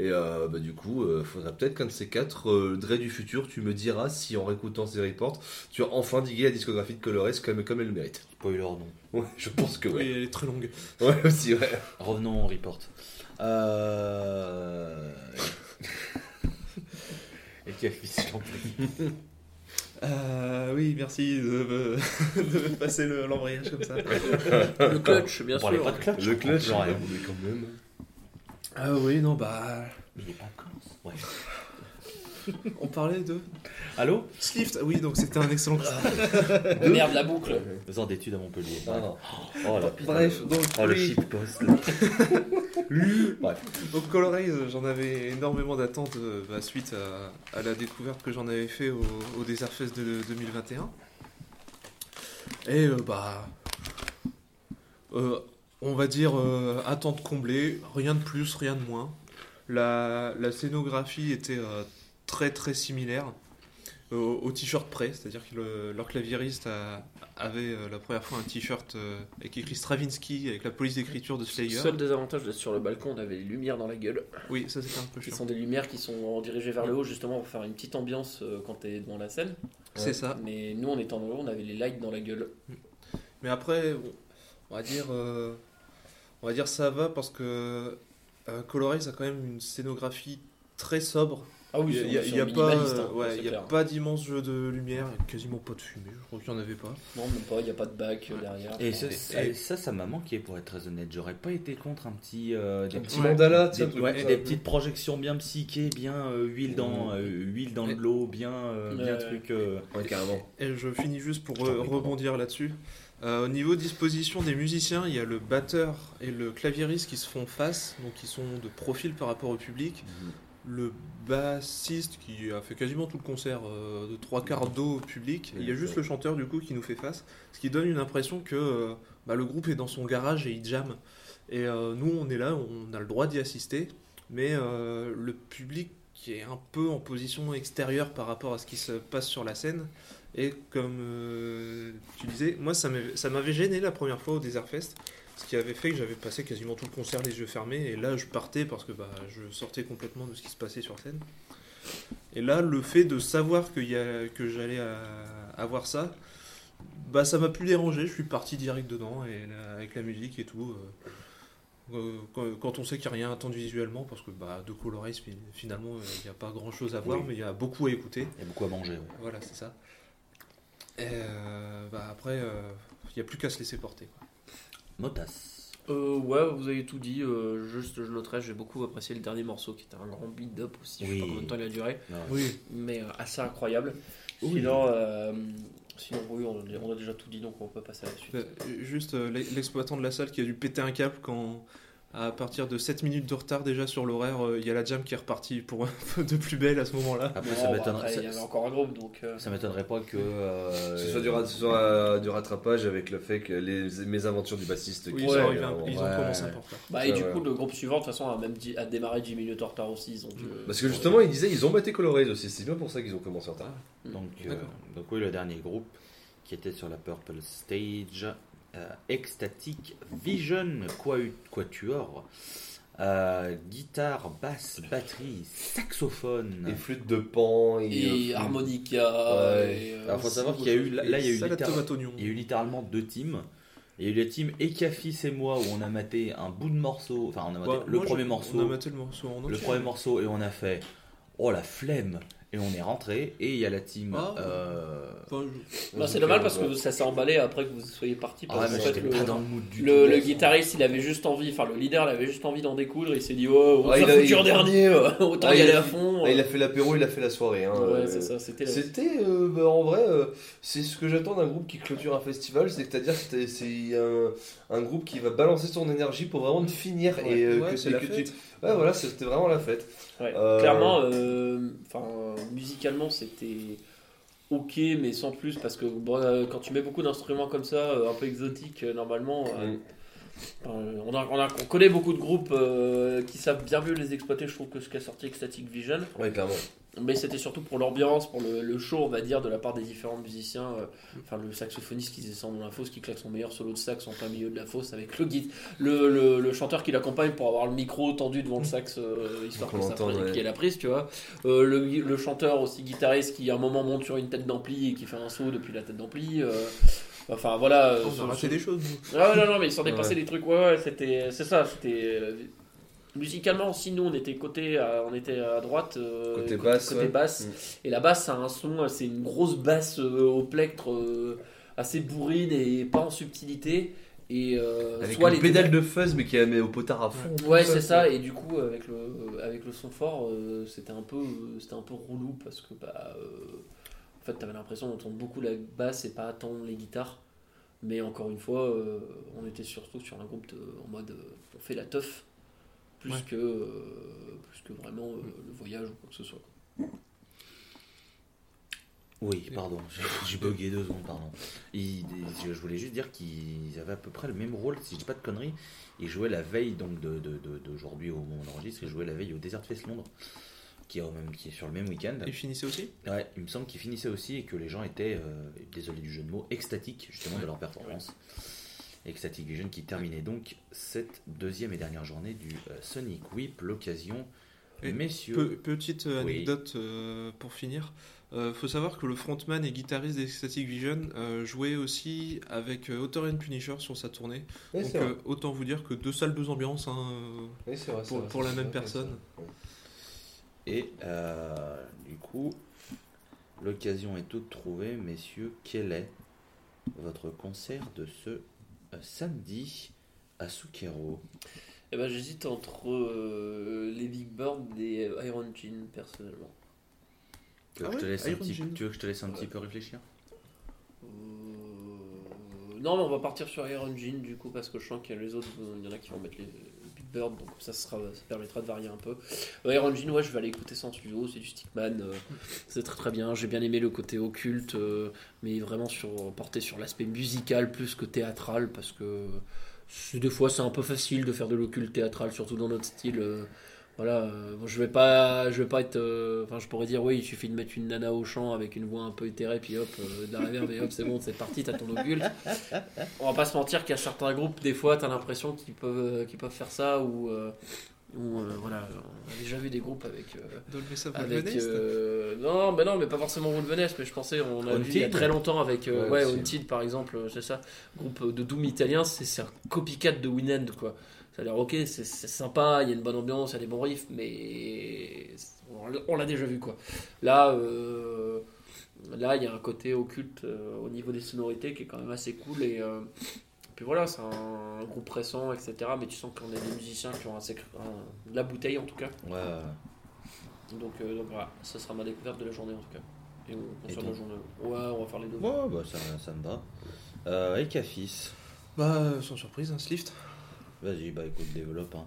Et euh, bah, du coup, euh, faudra peut-être qu'un de ces quatre, euh, Dre du futur, tu me diras si en réécoutant ces reports, tu as enfin digué la discographie de Colores comme, comme elle le mérite. Spoiler, non. Ouais, je pense que Oui, elle est très longue. Ouais, aussi, ouais. Revenons au report. Euh... Et qui a fait ce champion Euh, oui, merci de me, de me passer le- l'embrayage comme ça. Le clutch, bien On sûr. pas de clutch. Le clutch, rien. mais quand même. Ah oui, non, bah. Mais il est pas con. Ouais. On parlait de. Allô? Slift, ah oui, donc c'était un excellent. Merde, la boucle. Faisant d'études à Montpellier. Ah. Oh là, putain. Bref, donc. Oh le oui. shitpost. Bref. Donc Colorize, j'en avais énormément d'attentes euh, bah, suite à, à la découverte que j'en avais fait au, au Desert Fest de 2021. Et euh, bah, euh, on va dire euh, attente comblée, rien de plus, rien de moins. La, la scénographie était euh, très très similaire euh, au, au t-shirt près, c'est-à-dire que le- leur claviériste a- avait euh, la première fois un t-shirt avec écrit Stravinsky avec la police d'écriture de Le Slayer. seul désavantage d'être sur le balcon, on avait les lumières dans la gueule. Oui, ça c'était un peu chiant. sont des lumières qui sont dirigées vers le haut justement pour faire une petite ambiance quand t'es devant la scène. C'est ça. Mais nous, en étant en haut, on avait les lights dans la gueule. Mais après, bon, on va dire, on va dire ça va parce que euh, Colorize a quand même une scénographie très sobre Ah oui, Il n'y a, y a pas, hein, ouais, y a pas d'immense jeu de lumière, quasiment pas de fumée, je crois qu'il n'y en avait pas. Non, même pas, il n'y a pas de bac euh, derrière. Et Enfin, ça, ça, ça, ça m'a manqué pour être très honnête. J'aurais pas été contre un petit, euh, des, Un petits- petit mandala, des, ouais, petites projections bien psychées, bien euh, huile dans, euh, huile dans Ouais. de l'eau, bien, euh, bien truc. euh, Ouais, carrément. Et je finis juste pour euh, rebondir là-dessus. Euh, au niveau disposition des musiciens, il y a le batteur et le claviériste qui se font face, donc qui sont de profil par rapport au public. Le bassiste qui a fait quasiment tout le concert euh, de trois quarts d'eau au public. Il y a juste le chanteur du coup qui nous fait face, ce qui donne une impression que euh, bah, le groupe est dans son garage et il jamme. Et nous on est là, on a le droit d'y assister, mais le public qui est un peu en position extérieure par rapport à ce qui se passe sur la scène. Et comme euh, tu disais, moi ça m'avait gêné la première fois au Desert Fest, ce qui avait fait que j'avais passé quasiment tout le concert les yeux fermés, et là je partais parce que bah, je sortais complètement de ce qui se passait sur scène. Et là, le fait de savoir y a, que j'allais avoir ça, bah ça m'a plus dérangé, je suis parti direct dedans, et là, avec la musique et tout. euh, euh, quand, on sait qu'il n'y a rien à attendre visuellement, parce que bah, de Colorize, fi- finalement, il n'y a pas grand chose à voir, Oui. mais il y a beaucoup à écouter. Il y a beaucoup à manger. ouais. Voilà, c'est ça. Et euh, bah après, euh, il n'y a plus qu'à se laisser porter. quoi. Motas. Euh, ouais, vous avez tout dit. euh, juste, je noterais, j'ai beaucoup apprécié le dernier morceau qui était un grand beat-up aussi. Je sais pas combien de temps il a duré. Oui, mais euh, assez incroyable. Oui. Sinon, euh, sinon oui, on, a- on a déjà tout dit donc on peut passer à la suite. Euh, juste euh, l'ex- l'exploitant de la salle qui a dû péter un câble quand, à partir de 7 minutes de retard déjà sur l'horaire, euh, il y a la jam qui est repartie pour de plus belle à ce moment-là. Après, ça bah, m'étonnerait. Il y avait encore un groupe donc. euh, Ça m'étonnerait pas que. euh, Que ce soit du, ra- ce soit, euh, du rattrapage avec le fait que les mésaventures du bassiste Oui, qui ils, arrivé un- ils ont commencé un peu en retard. Bah, et du ouais. coup, le groupe suivant, de toute façon, a même a démarré 10 minutes en retard aussi. Ils ont dû, euh, Parce que justement, ils disaient ils ont battu Colorize aussi. C'est bien pour ça qu'ils ont commencé en retard. Donc, euh, donc oui, le dernier groupe qui était sur la Purple Stage, Ecstatic Vision Qua- Quatuor, euh, guitare, basse, batterie, saxophone. Et flûte de pan. Et euh, harmonica. Ouais. et, euh, Alors faut savoir qu'il y a eu là, il y a eu il y a littéralement deux teams. Il y a eu la team Ekafis et moi où on a maté un bout de morceau, enfin on a maté Bah, le moi, premier je- morceau, On a maté le morceau en le entier. premier morceau et on a fait oh la flemme et on est rentré et il y a la team Ah. euh, je- c'est dommage parce que ça s'est emballé après que vous soyez parti. ah Parce ouais, le, pas dans le mood du le, tout. le guitariste, il avait juste envie, enfin le leader, il avait juste envie d'en découdre. Il s'est dit, oh, on Ouais, s'est il a- foutu en il- dernier, autant Ah, y aller à fond. Ah, il a fait l'apéro, il a fait la soirée. hein. Ouais, Euh, c'est ça, c'était la- C'était euh, bah, en vrai, euh, c'est ce que j'attends d'un groupe qui clôture un festival, c'est-à-dire que c'est- c'est un, un groupe qui va balancer son énergie pour vraiment te finir Ouais, et euh, ouais, que, c'est la que fête. tu. Ouais, voilà, c'était vraiment la fête. Ouais, Euh, Clairement, euh, enfin, musicalement, c'était ok, mais sans plus, parce que bon, euh, quand tu mets beaucoup d'instruments comme ça, un peu exotiques, normalement, Mm. euh, on, a, on, a- on connaît beaucoup de groupes euh, qui savent bien mieux les exploiter, je trouve, que ce qu'a sorti Ecstatic Vision. Ouais, clairement. Mais c'était surtout pour l'ambiance, pour le, le show, on va dire, de la part des différents musiciens. euh, Enfin, le saxophoniste qui descend dans la fosse, qui claque son meilleur solo de sax en plein milieu de la fosse, avec le, guide, le, le, le chanteur qui l'accompagne pour avoir le micro tendu devant le sax, euh, histoire que ça ouais. qu'il la prise, tu vois. Euh, le, le chanteur aussi guitariste qui à un moment monte sur une tête d'ampli et qui fait un saut depuis la tête d'ampli. euh, Enfin voilà. On a raté des choses. ah ouais, non, non, mais il s'en est Ouais. passé des trucs. Ouais, ouais, c'était, c'est ça. C'était musicalement aussi. Nous, on était côté, à- on était à droite, euh, Côté basse, côté ouais. basse. Mm. Et la basse, ça a un son, c'est une grosse basse euh, au plectre, euh, assez bourrine et pas en subtilité. Et euh, Avec soit une les pédale de fuzz, mais qui la met au potard à fond. Ouais, c'est ça. Et du coup, avec le, avec le son fort, euh, c'était un peu, euh, c'était un peu relou parce que bah, euh, en fait, t'avais l'impression d'entendre beaucoup la basse et pas tant les guitares. Mais encore une fois, euh, on était surtout sur un groupe de- en mode, euh, on fait la teuf plus Ouais. que, euh, plus que vraiment euh, le voyage ou quoi que ce soit. Oui, pardon, j'ai- bugué deux secondes, pardon. Je je voulais juste dire qu'ils avaient à peu près le même rôle, si je dis pas de conneries. Ils jouaient la veille donc de de- de- d'aujourd'hui au moment où on enregistre, ils jouaient la veille au Desert Fest Londres, qui est, au même, qui est sur le même week-end. Ils finissaient aussi? Ouais, il me semble qu'ils finissaient aussi et que les gens étaient, euh, désolé du jeu de mots, extatiques justement de leur performance. Ecstatic Vision qui terminait donc cette deuxième et dernière journée du euh, Sonic Whip, l'occasion, messieurs. Pe- petite euh, Oui. anecdote euh, pour finir. Euh, faut savoir que le frontman et guitariste d'Ecstatic Vision euh, jouait aussi avec euh, Author and Punisher sur sa tournée. Donc euh, autant vous dire que deux salles, deux ambiances hein, euh, vrai, pour, vrai, pour c'est la même personne. Et euh, du coup, l'occasion est toute trouvée, messieurs. Quel est votre concert de ce samedi à Sukero Eh ben, j'hésite entre euh, les Big Bird et Iron Gin, personnellement. tu veux, Ah que je te petit, tu veux que je te laisse un Ouais. petit peu réfléchir? Euh, Non, mais on va partir sur Iron Gin du coup parce que je sens qu'il y a les autres, euh, il y en a qui vont mettre les, Donc ça, permettra de varier un peu. Euh, Iron Gin, ouais, je vais aller écouter ça studio, c'est du Stickman, euh, c'est très très bien. J'ai bien aimé le côté occulte, euh, mais vraiment sur, porté sur l'aspect musical plus que théâtral parce que des fois c'est un peu facile de faire de l'occulte théâtral, surtout dans notre style. Euh, voilà, euh, bon, je vais pas, je vais pas être. euh, Enfin, je pourrais dire oui, il suffit de mettre une nana au chant avec une voix un peu éthérée, puis hop, euh, de la et hop, c'est bon, c'est parti, t'as ton occulte. On va pas se mentir qu'il y a certains groupes, des fois, t'as l'impression qu'ils peuvent, qu'ils peuvent faire ça ou. euh, ou, euh, voilà, on a déjà vu des groupes avec. euh, Dolby avec euh, non mais non mais pas forcément Wolvenest mais je pensais on a vu il y a très longtemps avec euh, Ouais, ouais. Haunted par exemple euh, c'est ça groupe de doom italien c'est c'est un copycat de Winend quoi ça a l'air ok c'est sympa il y a une bonne ambiance il y a des bons riffs mais on l'a- on déjà vu quoi là euh, là il y a un côté occulte euh, au niveau des sonorités qui est quand même assez cool et euh, puis voilà, c'est un, groupe récent, etc. Mais tu sens qu'on est des musiciens qui ont un, sacré- un- de la bouteille en tout cas. Ouais, Donc, euh, donc voilà, ça sera ma découverte de la journée en tout cas. Et on Et la journée. Ouais, on va faire les deux. ouais, bah, ça, ça me va. Euh, et Cafis? Bah, sans surprise, un Slift. Vas-y, bah écoute, développe. Hein.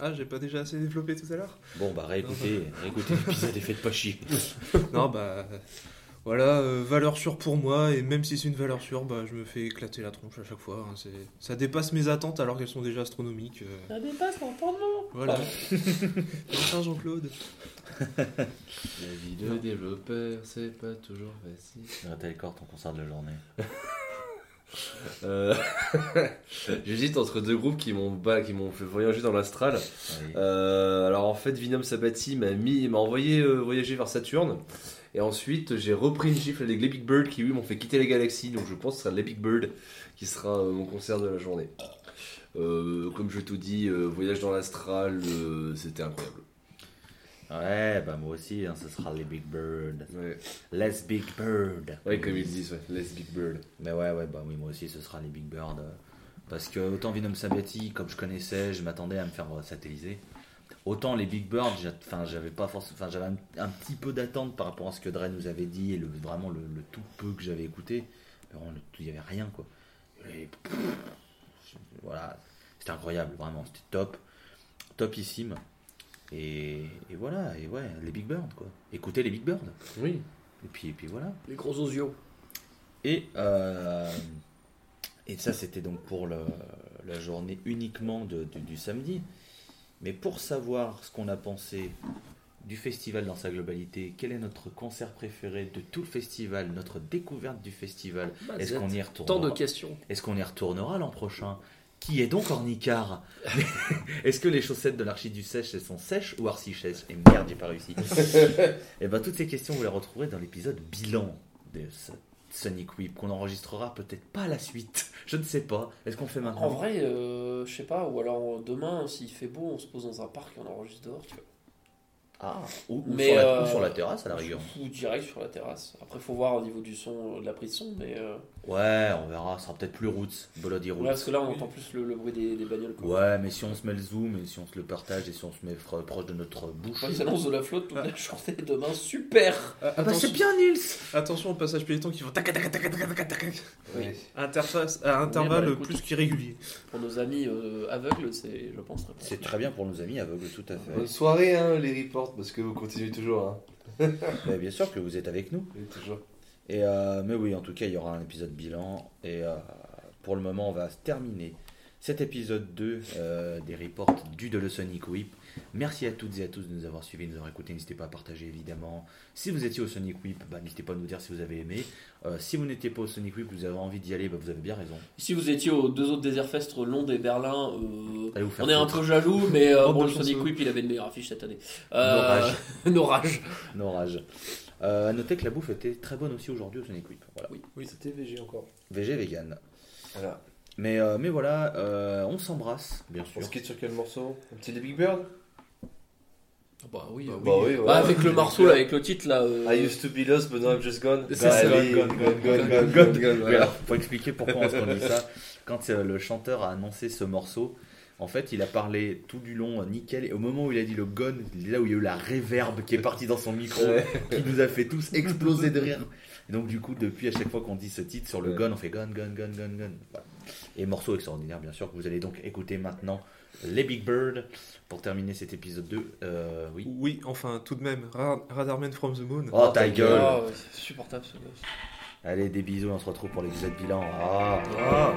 Ah, j'ai pas déjà assez développé tout à l'heure? Bon, bah réécoutez, réécoutez l'épisode et faites pas chier. Non, bah. Voilà, euh, valeur sûre pour moi, et même si c'est une valeur sûre, bah, je me fais éclater la tronche à chaque fois. hein, c'est- Ça dépasse mes attentes alors qu'elles sont déjà astronomiques. euh, Ça dépasse l'entendement Voilà. Enfin, Jean-Claude. La vie de développeur, c'est pas toujours facile. Arrêtez corps ton concert de la journée. Euh, J'hésite entre deux groupes qui m'ont qui m'ont fait voyager dans l'astral. Euh, alors en fait, Vinum Sabati m'a mis, m'a envoyé euh, voyager vers Saturne. Et ensuite, j'ai repris une gifle avec les Big Bird qui, oui, m'ont fait quitter la galaxie. Donc je pense que ce sera les Big Bird qui sera mon concert de la journée. Comme je te dis, voyage dans l'astral, c'était incroyable. Ouais, bah moi aussi, hein, ce sera les Big Bird. Ouais, Les Big Bird. ouais comme ils disent, ouais, les Big Bird. Mais ouais, ouais, bah oui, moi aussi, ce sera les Big Bird. euh, Parce que autant Venom Sabati, comme je connaissais, je m'attendais à me faire euh, satelliser. Autant les Big Bird, j'avais pas forcément, enfin, j'avais un, un petit peu d'attente par rapport à ce que Dre nous avait dit et le, vraiment le, le tout peu que j'avais écouté. Mais il y avait rien, quoi. Et, pff, voilà, c'était incroyable, vraiment, c'était top, topissime. Et, et voilà, et ouais, les Big Bird, quoi. Écoutez les Big Bird. Oui. Et puis, et puis voilà. Les gros osios. Et, euh, et ça, c'était donc pour le- la journée uniquement de- du, du samedi. Mais pour savoir ce qu'on a pensé du festival dans sa globalité, quel est notre concert préféré de tout le festival, notre découverte du festival, Bah, est-ce qu'on y Tant de retournera questions. Est-ce qu'on y retournera l'an prochain? Qui est donc Ornicard Est-ce que les chaussettes de l'archi du sèche elles sont sèches ou archi sèches Et merde, j'ai pas réussi. Et ben toutes ces questions vous les retrouverez dans l'épisode bilan de ce Sonic Whip qu'on enregistrera peut-être pas à la suite. Je ne sais pas. Est-ce qu'on le fait maintenant? En vrai, euh, je sais pas, ou alors demain, s'il fait beau, on se pose dans un parc et on enregistre dehors, tu vois. Ah, ou, ou Mais, sur la, euh, ou sur la terrasse à la rigueur. Ou direct sur la terrasse. Après, faut voir au niveau du son, de la prise de son, mais. euh, Ouais, on verra. Ce sera peut-être plus roots, Bloody ouais, Roots. parce que là, on entend plus le, le bruit des, des bagnoles. Quoi. Ouais, mais si on se met le zoom et si on se le partage et si on se met proche de notre bouche. Ils annoncent de la flotte toute la journée demain, super Ah, Ah bah c'est attention, bien Nils attention au passage piéton qui vont tac tac tac tac tac tac tac. Oui. Interface à intervalle bah, plus qu'irrégulier. Pour nos amis euh, aveugles, c'est, je pense. C'est très bien pour nos amis aveugles, tout à fait. Bonne soirée, hein, les reports, parce que vous continuez toujours. Hein. Bien sûr que vous êtes avec nous. Oui, toujours. Et euh, mais oui, en tout cas, il y aura un épisode bilan. Et euh, pour le moment, on va terminer cet épisode 2 euh, des reports du de le Sonic Whip. Merci à toutes et à tous de nous avoir suivis, de nous avoir écoutés. N'hésitez pas à partager évidemment. Si vous étiez au Sonic Whip, bah, n'hésitez pas à nous dire si vous avez aimé. Euh, si vous n'étiez pas au Sonic Whip, vous avez envie d'y aller, bah, vous avez bien raison. Si vous étiez aux deux autres Desert Fest, Londres et Berlin, euh, on est un peu jaloux, mais euh, bon, le Sonic. Whip, il avait une meilleure affiche cette année. Nos Euh, rages. Euh, à noter que la bouffe était très bonne aussi aujourd'hui au Sonic Whip. Voilà. Oui, c'était VG encore. VG vegan. Voilà. Mais, euh, mais voilà, euh, on s'embrasse, bien sûr. On se quitte sur quel morceau? Un petit des Big Bird Bah oui, Bah oui. Bah oui, ouais. Bah, avec le morceau, là, avec le titre là. euh, I used to be lost, but now I'm just gone. C'est ça. Allez, Gone, gone, gone, gone, gone, gone, gone. Alors, pour expliquer pourquoi qu'on dit ça, quand euh, le chanteur a annoncé ce morceau, en fait, il a parlé tout du long euh, nickel. Et au moment où il a dit le gun, là où il y a eu la réverb qui est partie dans son micro, qui nous a fait tous exploser de rire. Et donc, du coup, depuis, à chaque fois qu'on dit ce titre sur le Ouais. gun, on fait gun, gun, gun, gun, gun. Voilà. Et morceau extraordinaire, bien sûr, que vous allez donc écouter maintenant. Les Big Bird pour terminer cet épisode 2. Euh, oui. Oui, enfin, tout de même, Ra- Radarman from the Moon. Oh, ta gueule! Ah, c'est supportable ce gosse. Allez, des bisous, on se retrouve pour l'épisode bilan. Ah. Ah.